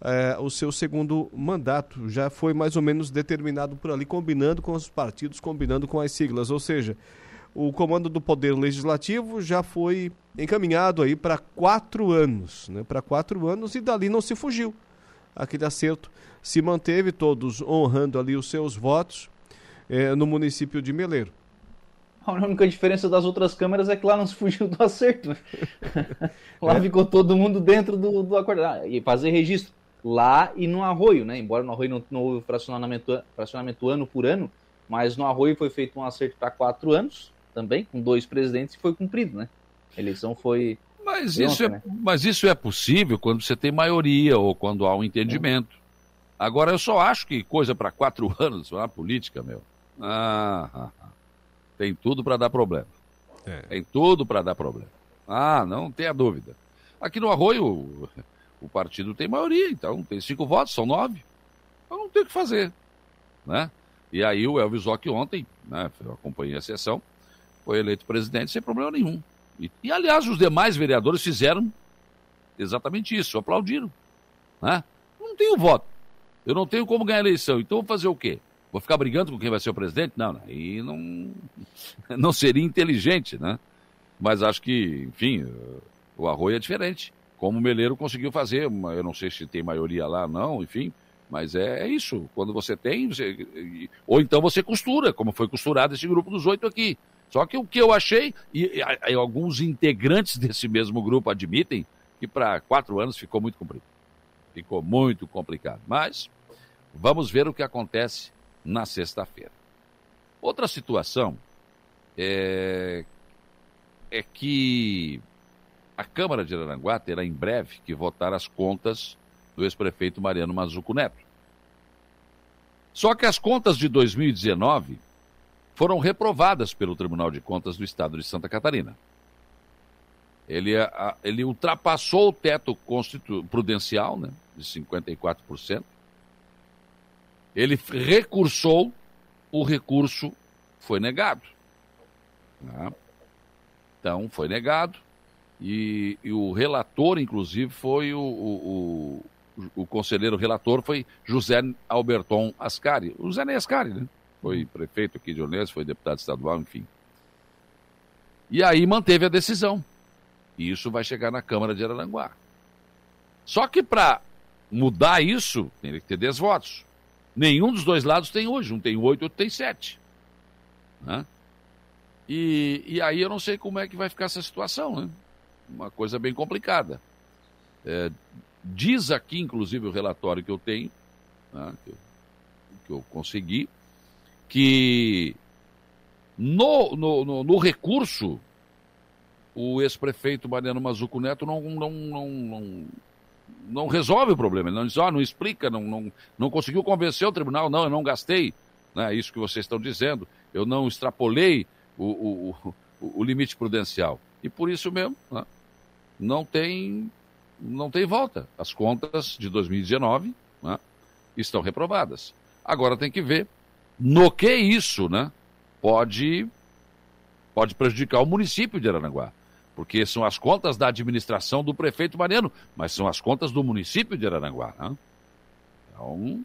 é, o seu segundo mandato. Já foi mais ou menos determinado por ali, combinando com os partidos, combinando com as siglas. Ou seja, o comando do Poder Legislativo já foi encaminhado aí para quatro anos, né? Para quatro anos e dali não se fugiu. Aquele acerto se manteve, todos honrando ali os seus votos é, no município de Meleiro. A única diferença das outras câmeras é que lá não se fugiu do acerto. lá é. ficou todo mundo dentro do, do acordo. Ah, e fazer registro lá e no arroio, né? Embora no arroio não, não houve fracionamento, fracionamento ano por ano, mas no arroio foi feito um acerto para quatro anos também, com dois presidentes, e foi cumprido, né? A eleição foi. Mas isso, é, né? mas isso é possível quando você tem maioria ou quando há um entendimento. Agora, eu só acho que coisa para quatro anos, uma política, meu. Ah, ah, ah. Tem tudo para dar problema. É. Tem tudo para dar problema. Ah, não tenha dúvida. Aqui no Arroio, o, partido tem maioria, então tem cinco votos, são nove. Então não tem o que fazer. Né? E aí o Elvis Ock ontem, né, eu acompanhei a sessão, foi eleito presidente sem problema nenhum. E, e, aliás, os demais vereadores fizeram exatamente isso, aplaudiram. Né? Não tenho voto. Eu não tenho como ganhar a eleição, então vou fazer o quê? Vou ficar brigando com quem vai ser o presidente? Não, aí não, não seria inteligente, né? Mas acho que, enfim, o Arroio é diferente. Como o Meleiro conseguiu fazer, eu não sei se tem maioria lá, não, enfim, mas é, é isso. Quando você tem, você, ou então você costura, como foi costurado esse grupo dos oito aqui. Só que o que eu achei, e, e, e alguns integrantes desse mesmo grupo admitem, que para quatro anos ficou muito comprido. Ficou muito complicado. Mas vamos ver o que acontece na sexta-feira. Outra situação é, é que a Câmara de Araranguá terá em breve que votar as contas do ex-prefeito Mariano Mazuco Neto. Só que as contas de 2019 foram reprovadas pelo Tribunal de Contas do Estado de Santa Catarina. Ele, ele ultrapassou o teto prudencial, né, de 54%. Ele recursou, o recurso foi negado. Né? Então, foi negado. E, e, o relator, inclusive, foi o, o, o, o, conselheiro relator foi José Alberton Ascari. O José Ney Ascari, né? Foi prefeito aqui de Ornelas, foi deputado estadual, enfim. E aí manteve a decisão. E isso vai chegar na Câmara de Araranguá. Só que para mudar isso, tem que ter 10 votos. Nenhum dos dois lados tem hoje. Um tem oito, outro tem sete. Né? E, e aí eu não sei como é que vai ficar essa situação, né? Uma coisa bem complicada. É, diz aqui, inclusive, o relatório que eu tenho, né, que, eu, que, eu, consegui, que no, no, no, no recurso o ex-prefeito Mariano Mazuco Neto não, não, não, não, não resolve o problema. Ele não diz, ó, não explica, não, não, não conseguiu convencer o tribunal, não, eu não gastei. Né, isso que vocês estão dizendo, eu não extrapolei o, o, o, o limite prudencial. E por isso mesmo, né, não tem não tem volta. As contas de 2019 né, estão reprovadas. Agora tem que ver no que isso né, pode, pode prejudicar o município de Aranaguá porque são as contas da administração do prefeito Mariano, mas são as contas do município de Aranaguá. Né? Então,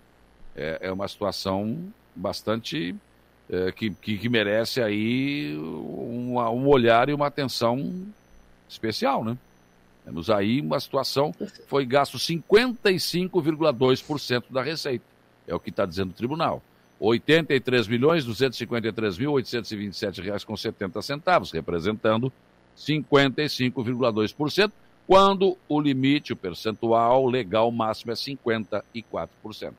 é, é, uma situação bastante é, que, que, que, merece aí uma, um olhar e uma atenção especial, né? Temos aí uma situação, foi gasto 55,2% da receita, é o que está dizendo o tribunal. 83 milhões 253 mil 827 reais com 70 centavos, representando 55,2%, quando o limite, o percentual legal máximo é 54%.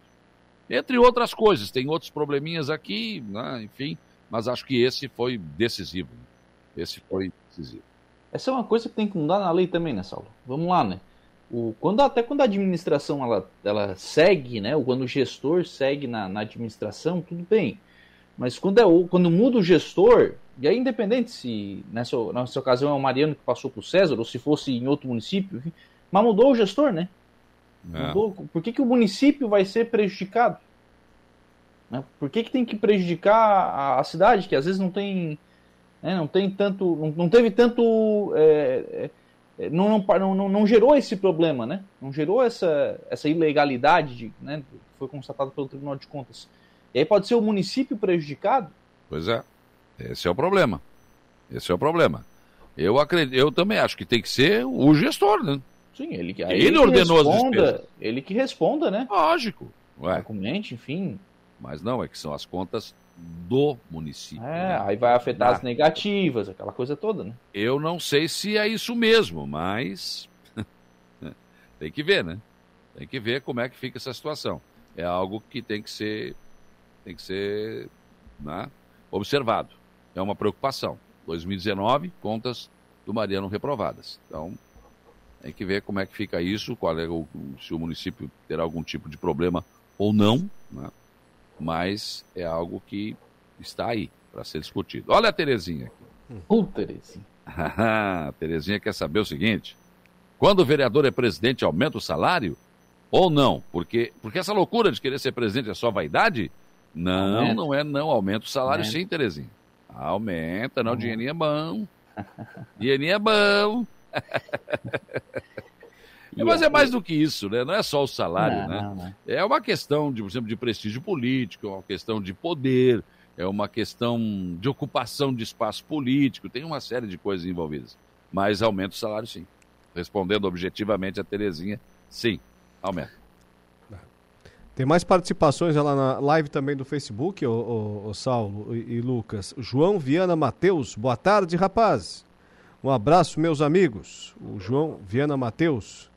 Entre outras coisas, tem outros probleminhas aqui, né? enfim, mas acho que esse foi decisivo. Esse foi decisivo. Essa é uma coisa que tem que mudar na lei também, né, Saulo? Vamos lá, né? O, quando, até quando a administração ela, ela segue, né? Ou quando o gestor segue na, na administração, tudo bem. Mas quando, é, quando muda o gestor, e aí, independente se nessa, nessa ocasião é o Mariano que passou para o César, ou se fosse em outro município, enfim, mas mudou o gestor, né? É. Mudou, por que, que o município vai ser prejudicado? Né? Por que, que tem que prejudicar a, a cidade, que às vezes não tem, né, não tem tanto, não, não teve tanto, é, é, não, não, não, não, gerou esse problema, né? Não gerou essa, essa ilegalidade, de, né? Foi constatado pelo Tribunal de Contas. E aí pode ser o município prejudicado? Pois é. Esse é o problema. Esse é o problema. Eu acredito, eu também acho que tem que ser o gestor, né? Sim, ele que ele, ele ordenou responda, as despesas. Ele que responda, né? Lógico. Ué. Documente, enfim. Mas não, é que são as contas do município. É, né? aí vai afetar as negativas, aquela coisa toda, né? Eu não sei se é isso mesmo, mas tem que ver, né? Tem que ver como é que fica essa situação. É algo que tem que ser tem que ser né, observado é uma preocupação. 2019, contas do Mariano reprovadas. Então, tem que ver como é que fica isso, qual é o, se o município terá algum tipo de problema ou não, né? mas é algo que está aí para ser discutido. Olha a Terezinha aqui. Ô, Terezinha. a Terezinha quer saber o seguinte: quando o vereador é presidente, aumenta o salário? Ou não? Porque, porque essa loucura de querer ser presidente é só vaidade? Não, aumenta. não é não. Aumenta o salário aumenta. sim, Terezinha. Aumenta, não, uhum. dinheirinho é bom. dinheirinho é bom. Mas é mais do que isso, né? Não é só o salário, não, né? Não, não. É uma questão, de, por exemplo, de prestígio político, é uma questão de poder, é uma questão de ocupação de espaço político, tem uma série de coisas envolvidas. Mas aumenta o salário, sim. Respondendo objetivamente a Terezinha, sim, aumenta. Tem mais participações lá na live também do Facebook, o, o, o Saulo e, e, Lucas. João Viana Mateus, boa tarde, rapaz. Um abraço, meus amigos. O João Viana Mateus.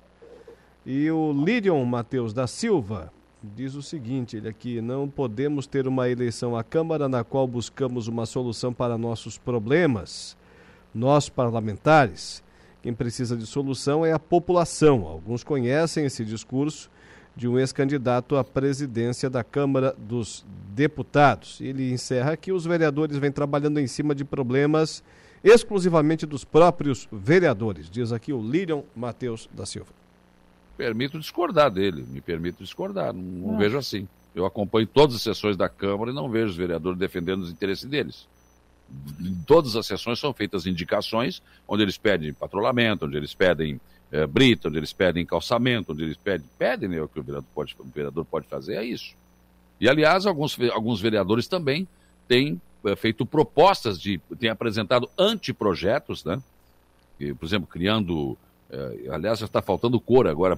E o Lidion Mateus da Silva diz o seguinte: ele aqui, não podemos ter uma eleição à Câmara na qual buscamos uma solução para nossos problemas. Nós, parlamentares, quem precisa de solução é a população. Alguns conhecem esse discurso de um ex-candidato à presidência da Câmara dos Deputados. Ele encerra que os vereadores vêm trabalhando em cima de problemas exclusivamente dos próprios vereadores, diz aqui o Lilian Matheus da Silva. Permito discordar dele, me permito discordar, não, não vejo assim. Eu acompanho todas as sessões da Câmara e não vejo os vereadores defendendo os interesses deles. Em todas as sessões são feitas indicações onde eles pedem patrulhamento, onde eles pedem é, brita, onde eles pedem calçamento, onde eles pedem, pedem né, o que o vereador, pode, o vereador pode fazer, é isso. E, aliás, alguns, alguns vereadores também têm é, feito propostas de, têm apresentado anteprojetos, né? E, por exemplo, criando é, aliás, já está faltando cor agora.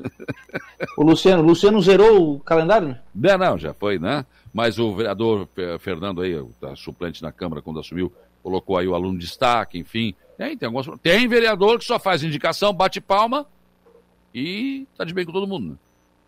o Luciano, Luciano zerou o calendário? Né? Não, não, já foi, né? Mas o vereador Fernando aí, tá suplente na Câmara quando assumiu, colocou aí o aluno de destaque, enfim. Tem, tem, alguns, tem vereador que só faz indicação, bate palma e tá de bem com todo mundo. Né?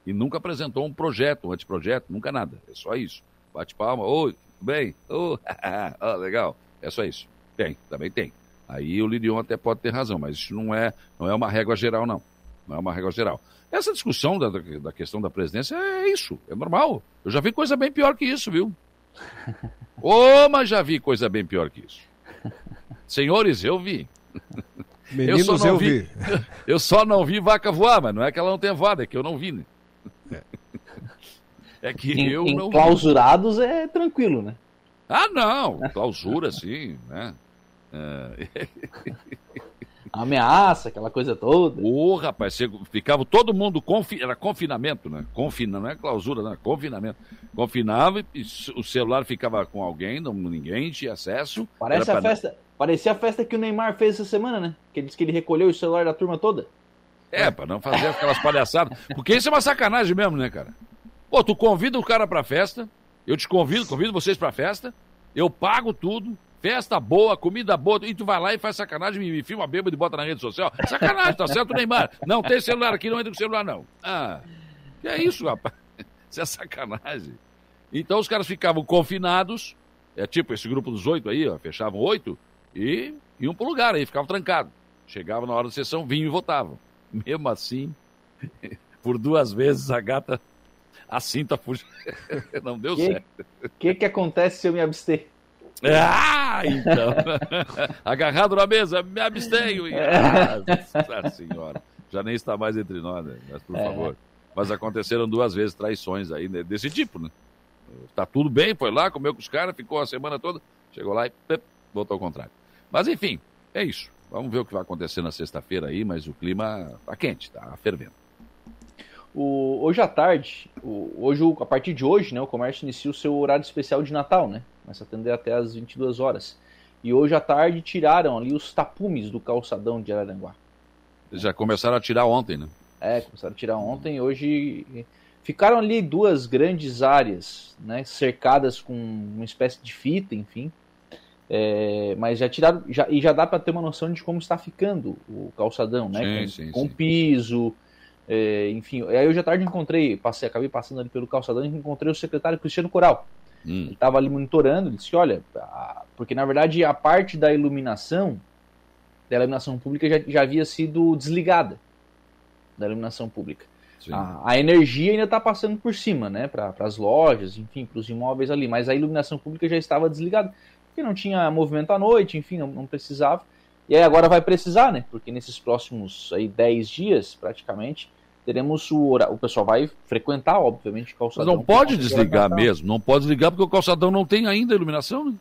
E nunca apresentou um projeto, um anteprojeto, nunca nada. É só isso. Bate palma, oi, bem, oh, oh, legal. É só isso. Tem, também tem. Aí o Lirion até pode ter razão, mas isso não é, não é uma régua geral, não. Não é uma régua geral. Essa discussão da, da questão da presidência é isso, é normal. Eu já vi coisa bem pior que isso, viu? Ô, oh, mas já vi coisa bem pior que isso. Senhores, eu vi. Meninos, eu, eu vi. vi. Eu só não vi vaca voar, mas não é que ela não tenha voado, é que eu não vi, né? É, é que em, eu em não clausurados vi. é tranquilo, né? Ah, não. Clausura, sim, né? É. Ameaça, aquela coisa toda. Ô, rapaz, ficava todo mundo, confi... era confinamento, né? Confina, não é clausura, não é confinamento. Confinava e o celular ficava com alguém, não, ninguém tinha acesso. Parece a pra... festa, parecia a festa que o Neymar fez essa semana, né? Que ele disse que ele recolheu o celular da turma toda. É, para não fazer aquelas palhaçadas. Porque isso é uma sacanagem mesmo, né, cara? Pô, tu convida o cara pra festa, eu te convido, convido vocês pra festa, eu pago tudo, Festa boa, comida boa, e tu vai lá e faz sacanagem, me, me filma bêbado e bota na rede social. Sacanagem, tá certo, Neymar? Não tem celular aqui, não entra com celular, não. Ah, que é isso, rapaz? Isso é sacanagem. Então os caras ficavam confinados, é tipo esse grupo dos oito aí, ó, fechavam oito, e iam pro lugar aí, ficavam trancados. Chegavam na hora da sessão, vinham e votavam. Mesmo assim, por duas vezes a gata, a cinta fugiu. Não deu que, certo. O que, que acontece se eu me abster? Ah, então. Agarrado na mesa, me abstenho. Nossa senhora. Já nem está mais entre nós, né? Mas, por é. favor. Mas aconteceram duas vezes traições aí né? desse tipo, né? Tá tudo bem, foi lá, comeu com os caras, ficou a semana toda, chegou lá e pep, voltou ao contrário. Mas enfim, é isso. Vamos ver o que vai acontecer na sexta-feira aí, mas o clima tá quente, tá fervendo. O, hoje à tarde, o, hoje, a partir de hoje, né, o comércio inicia o seu horário especial de Natal, né? Começa a atender até às 22 horas. E hoje à tarde tiraram ali os tapumes do calçadão de Araranguá. Já começaram a tirar ontem, né? É, começaram a tirar ontem. Hoje ficaram ali duas grandes áreas, né, cercadas com uma espécie de fita, enfim. É, mas já tiraram, já, e já dá para ter uma noção de como está ficando o calçadão, né? Sim, com, sim, com sim. piso, é, enfim. Aí hoje à tarde encontrei, passei, acabei passando ali pelo calçadão e encontrei o secretário Cristiano Coral. Hum. Ele estava ali monitorando, ele disse, olha, a... porque na verdade a parte da iluminação, da iluminação pública já, já havia sido desligada, da iluminação pública. A, a, energia ainda está passando por cima, né, para as lojas, enfim, para os imóveis ali, mas a iluminação pública já estava desligada, porque não tinha movimento à noite, enfim, não, não precisava. E aí agora vai precisar, né, porque nesses próximos aí 10 dias, praticamente, teremos o o pessoal vai frequentar, obviamente, o calçadão. Mas não pode desligar mesmo, não pode desligar porque o calçadão não tem ainda iluminação, né?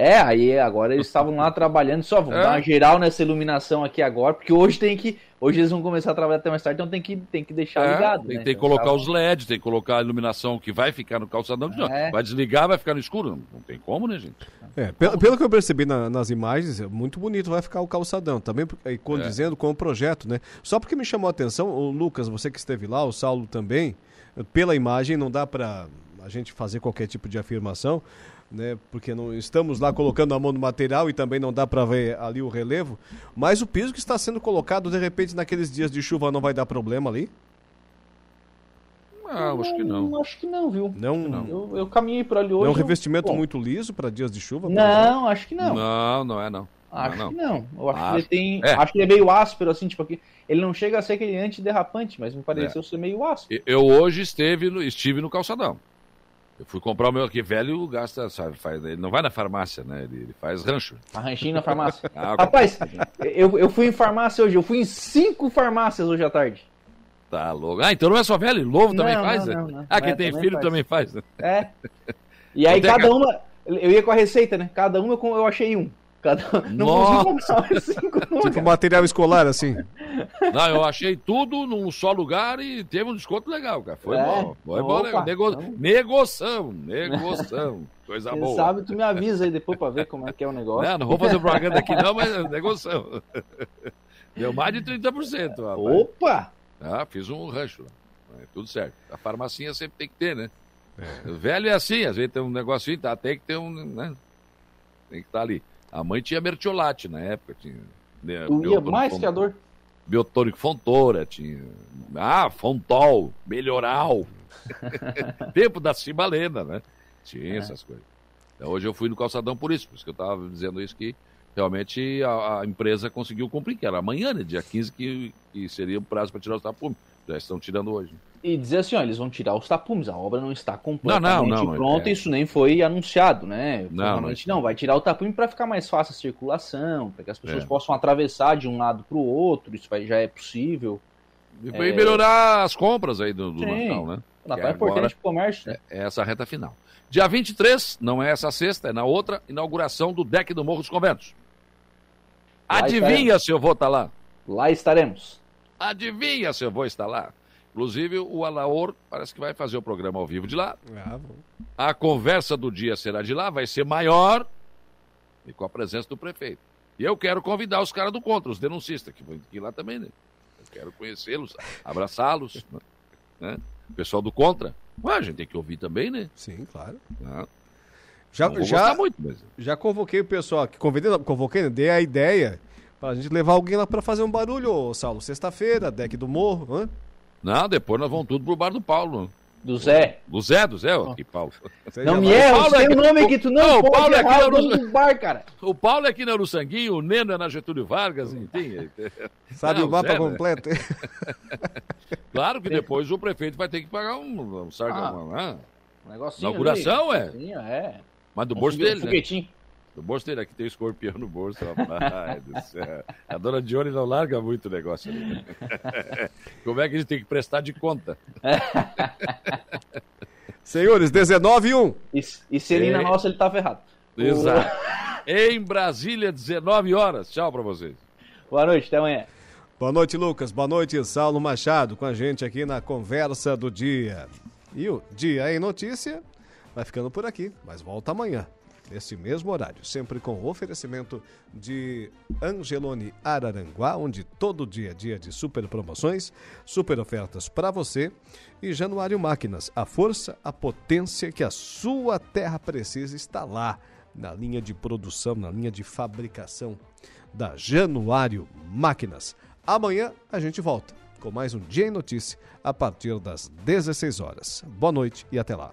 É, aí agora eles estavam lá trabalhando, só vamos É. dar uma geral nessa iluminação aqui agora, porque hoje tem que, hoje eles vão começar a trabalhar até mais tarde, então tem que, tem que deixar É, ligado, tem, né? tem que colocar os LEDs, tem que colocar a iluminação que vai ficar no calçadão. É. Vai desligar, vai ficar no escuro. Não, tem como, né, gente? É, pelo, pelo que eu percebi na- nas imagens, é muito bonito vai ficar o calçadão, também aí, condizendo com o projeto, né? Só porque me chamou a atenção, o Lucas, você que esteve lá, o Saulo também, pela imagem não dá para a gente fazer qualquer tipo de afirmação, né? Porque não estamos lá colocando a mão no material e também não dá para ver ali o relevo, mas o piso que está sendo colocado de repente naqueles dias de chuva não vai dar problema ali? Ah, eu acho que não. Acho que não, viu? Não, Eu, eu caminhei por ali não hoje. é um revestimento bom, muito liso para dias de chuva? Não, acho que não. Não, não é não. Acho não, que não. Eu acho Acho- que ele tem. é. Acho que ele é meio áspero, assim, tipo aqui. Ele não chega a ser aquele antiderrapante, mas me pareceu É. ser meio áspero. Eu hoje esteve no, estive no calçadão. Eu fui comprar o meu aqui velho, gasta, sabe, faz, ele não vai na farmácia, né? Ele, ele faz rancho. A ranchinho na farmácia. Ah, Rapaz, eu, eu fui em farmácia hoje. Eu fui em cinco farmácias hoje à tarde. Tá louco. Ah, então não é só velho, novo também Não, faz? não, né? não. Ah, quem É, tem filho faz. também faz. né? É. E aí é cada uma. Eu ia com a receita, né? Cada uma eu achei um. Cada não Nossa. comprar cinco Tipo material escolar, assim. Não, eu achei tudo num só lugar e teve um desconto legal, cara. Foi É? bom. Foi bom, Opa, né? Nego... Negoção, negoção. Coisa Quem boa. sabe tu me avisa aí depois pra ver como é que é o negócio. Não, não vou fazer propaganda aqui não, mas é negoção. Deu mais de 30%. Rapaz. Opa! Ah, fiz um rancho. lá. É, tudo certo. A farmacinha sempre tem que ter, né? O velho é assim, às vezes tem um negocinho, tá, tem que ter um, né? Tem que estar ali. A mãe tinha mertiolate na época, tinha. né, Tu ia biotônico mais que a dor. Biotônico Fontoura, tinha. Ah, Fontol, Melhoral. Tempo da Cibalena, né? Tinha essas coisas. Então, hoje eu fui no calçadão por isso, por isso que eu estava dizendo isso que realmente a, a empresa conseguiu cumprir, que era amanhã, né? Dia 15, que, que seria o prazo para tirar os tapumes. Já estão tirando hoje. E dizer assim, ó, eles vão tirar os tapumes, a obra não está completamente Não, não, não, pronta, é. isso nem foi anunciado, né? Não, Provavelmente não, vai tirar o tapume para ficar mais fácil a circulação, para que as pessoas É. possam atravessar de um lado para o outro, isso vai, já é possível. E É. melhorar as compras aí do, do. Natal, né? O Natal Que é importante agora pro comércio, né? É, é essa reta final. Dia 23, não é essa sexta, é na outra, inauguração do deck do Morro dos Conventos. Lá Adivinha estaremos. se eu vou estar lá? Lá estaremos. Adivinha se eu vou estar lá? Inclusive, o Alaor parece que vai fazer o programa ao vivo de lá. A conversa do dia será de lá, vai ser maior e com a presença do prefeito. E eu quero convidar os caras do contra, os denuncistas, que vão ir lá também, né? Eu quero conhecê-los, abraçá-los. né? né? O pessoal do contra. Ué, a gente tem que ouvir também, né? Sim, claro. Ah, Já, já, muito, mas- já convoquei o pessoal aqui, convidei, convoquei, né, dei a ideia pra gente levar alguém lá pra fazer um barulho, Saulo. Sexta-feira, deck do morro, hã? Não, depois nós vamos tudo pro bar do Paulo. Do Zé. Do Zé, do Zé, ó, que Paulo. Não me erra, Paulo tem é um nome que tu não o pode Paulo é errar aqui o na do bar, cara. O Paulo é aqui na Uruçanguinho, o Neno é na Getúlio Vargas, enfim. Sabe Não, o mapa Zé, né? completo. Claro que depois o prefeito vai ter que pagar um, um sarga, Ah, ah, Um negocinho Inauguração, ali, é? negocinho, é. Mas do Um bolso dele, um né? Do bolso dele, aqui tem o escorpião no bolso, rapaz do céu. A dona Dione não larga muito o negócio ali. né? Como é que a gente tem que prestar de conta? Senhores, 19 e 1. E, e se ele na É. nossa, ele tá ferrado. Exato. Em Brasília, 19 horas. Tchau pra vocês. Boa noite, até amanhã. Boa noite, Lucas. Boa noite, Saulo Machado, com a gente aqui na Conversa do Dia. E o Dia em Notícia vai ficando por aqui, mas volta amanhã, nesse mesmo horário, sempre com oferecimento de Angelone Araranguá, onde todo dia é dia de super promoções, super ofertas para você. E Januário Máquinas, a força, a potência que a sua terra precisa está lá, na linha de produção, na linha de fabricação da Januário Máquinas. Amanhã a gente volta com mais um Dia em Notícia a partir das 16 horas. Boa noite e até lá.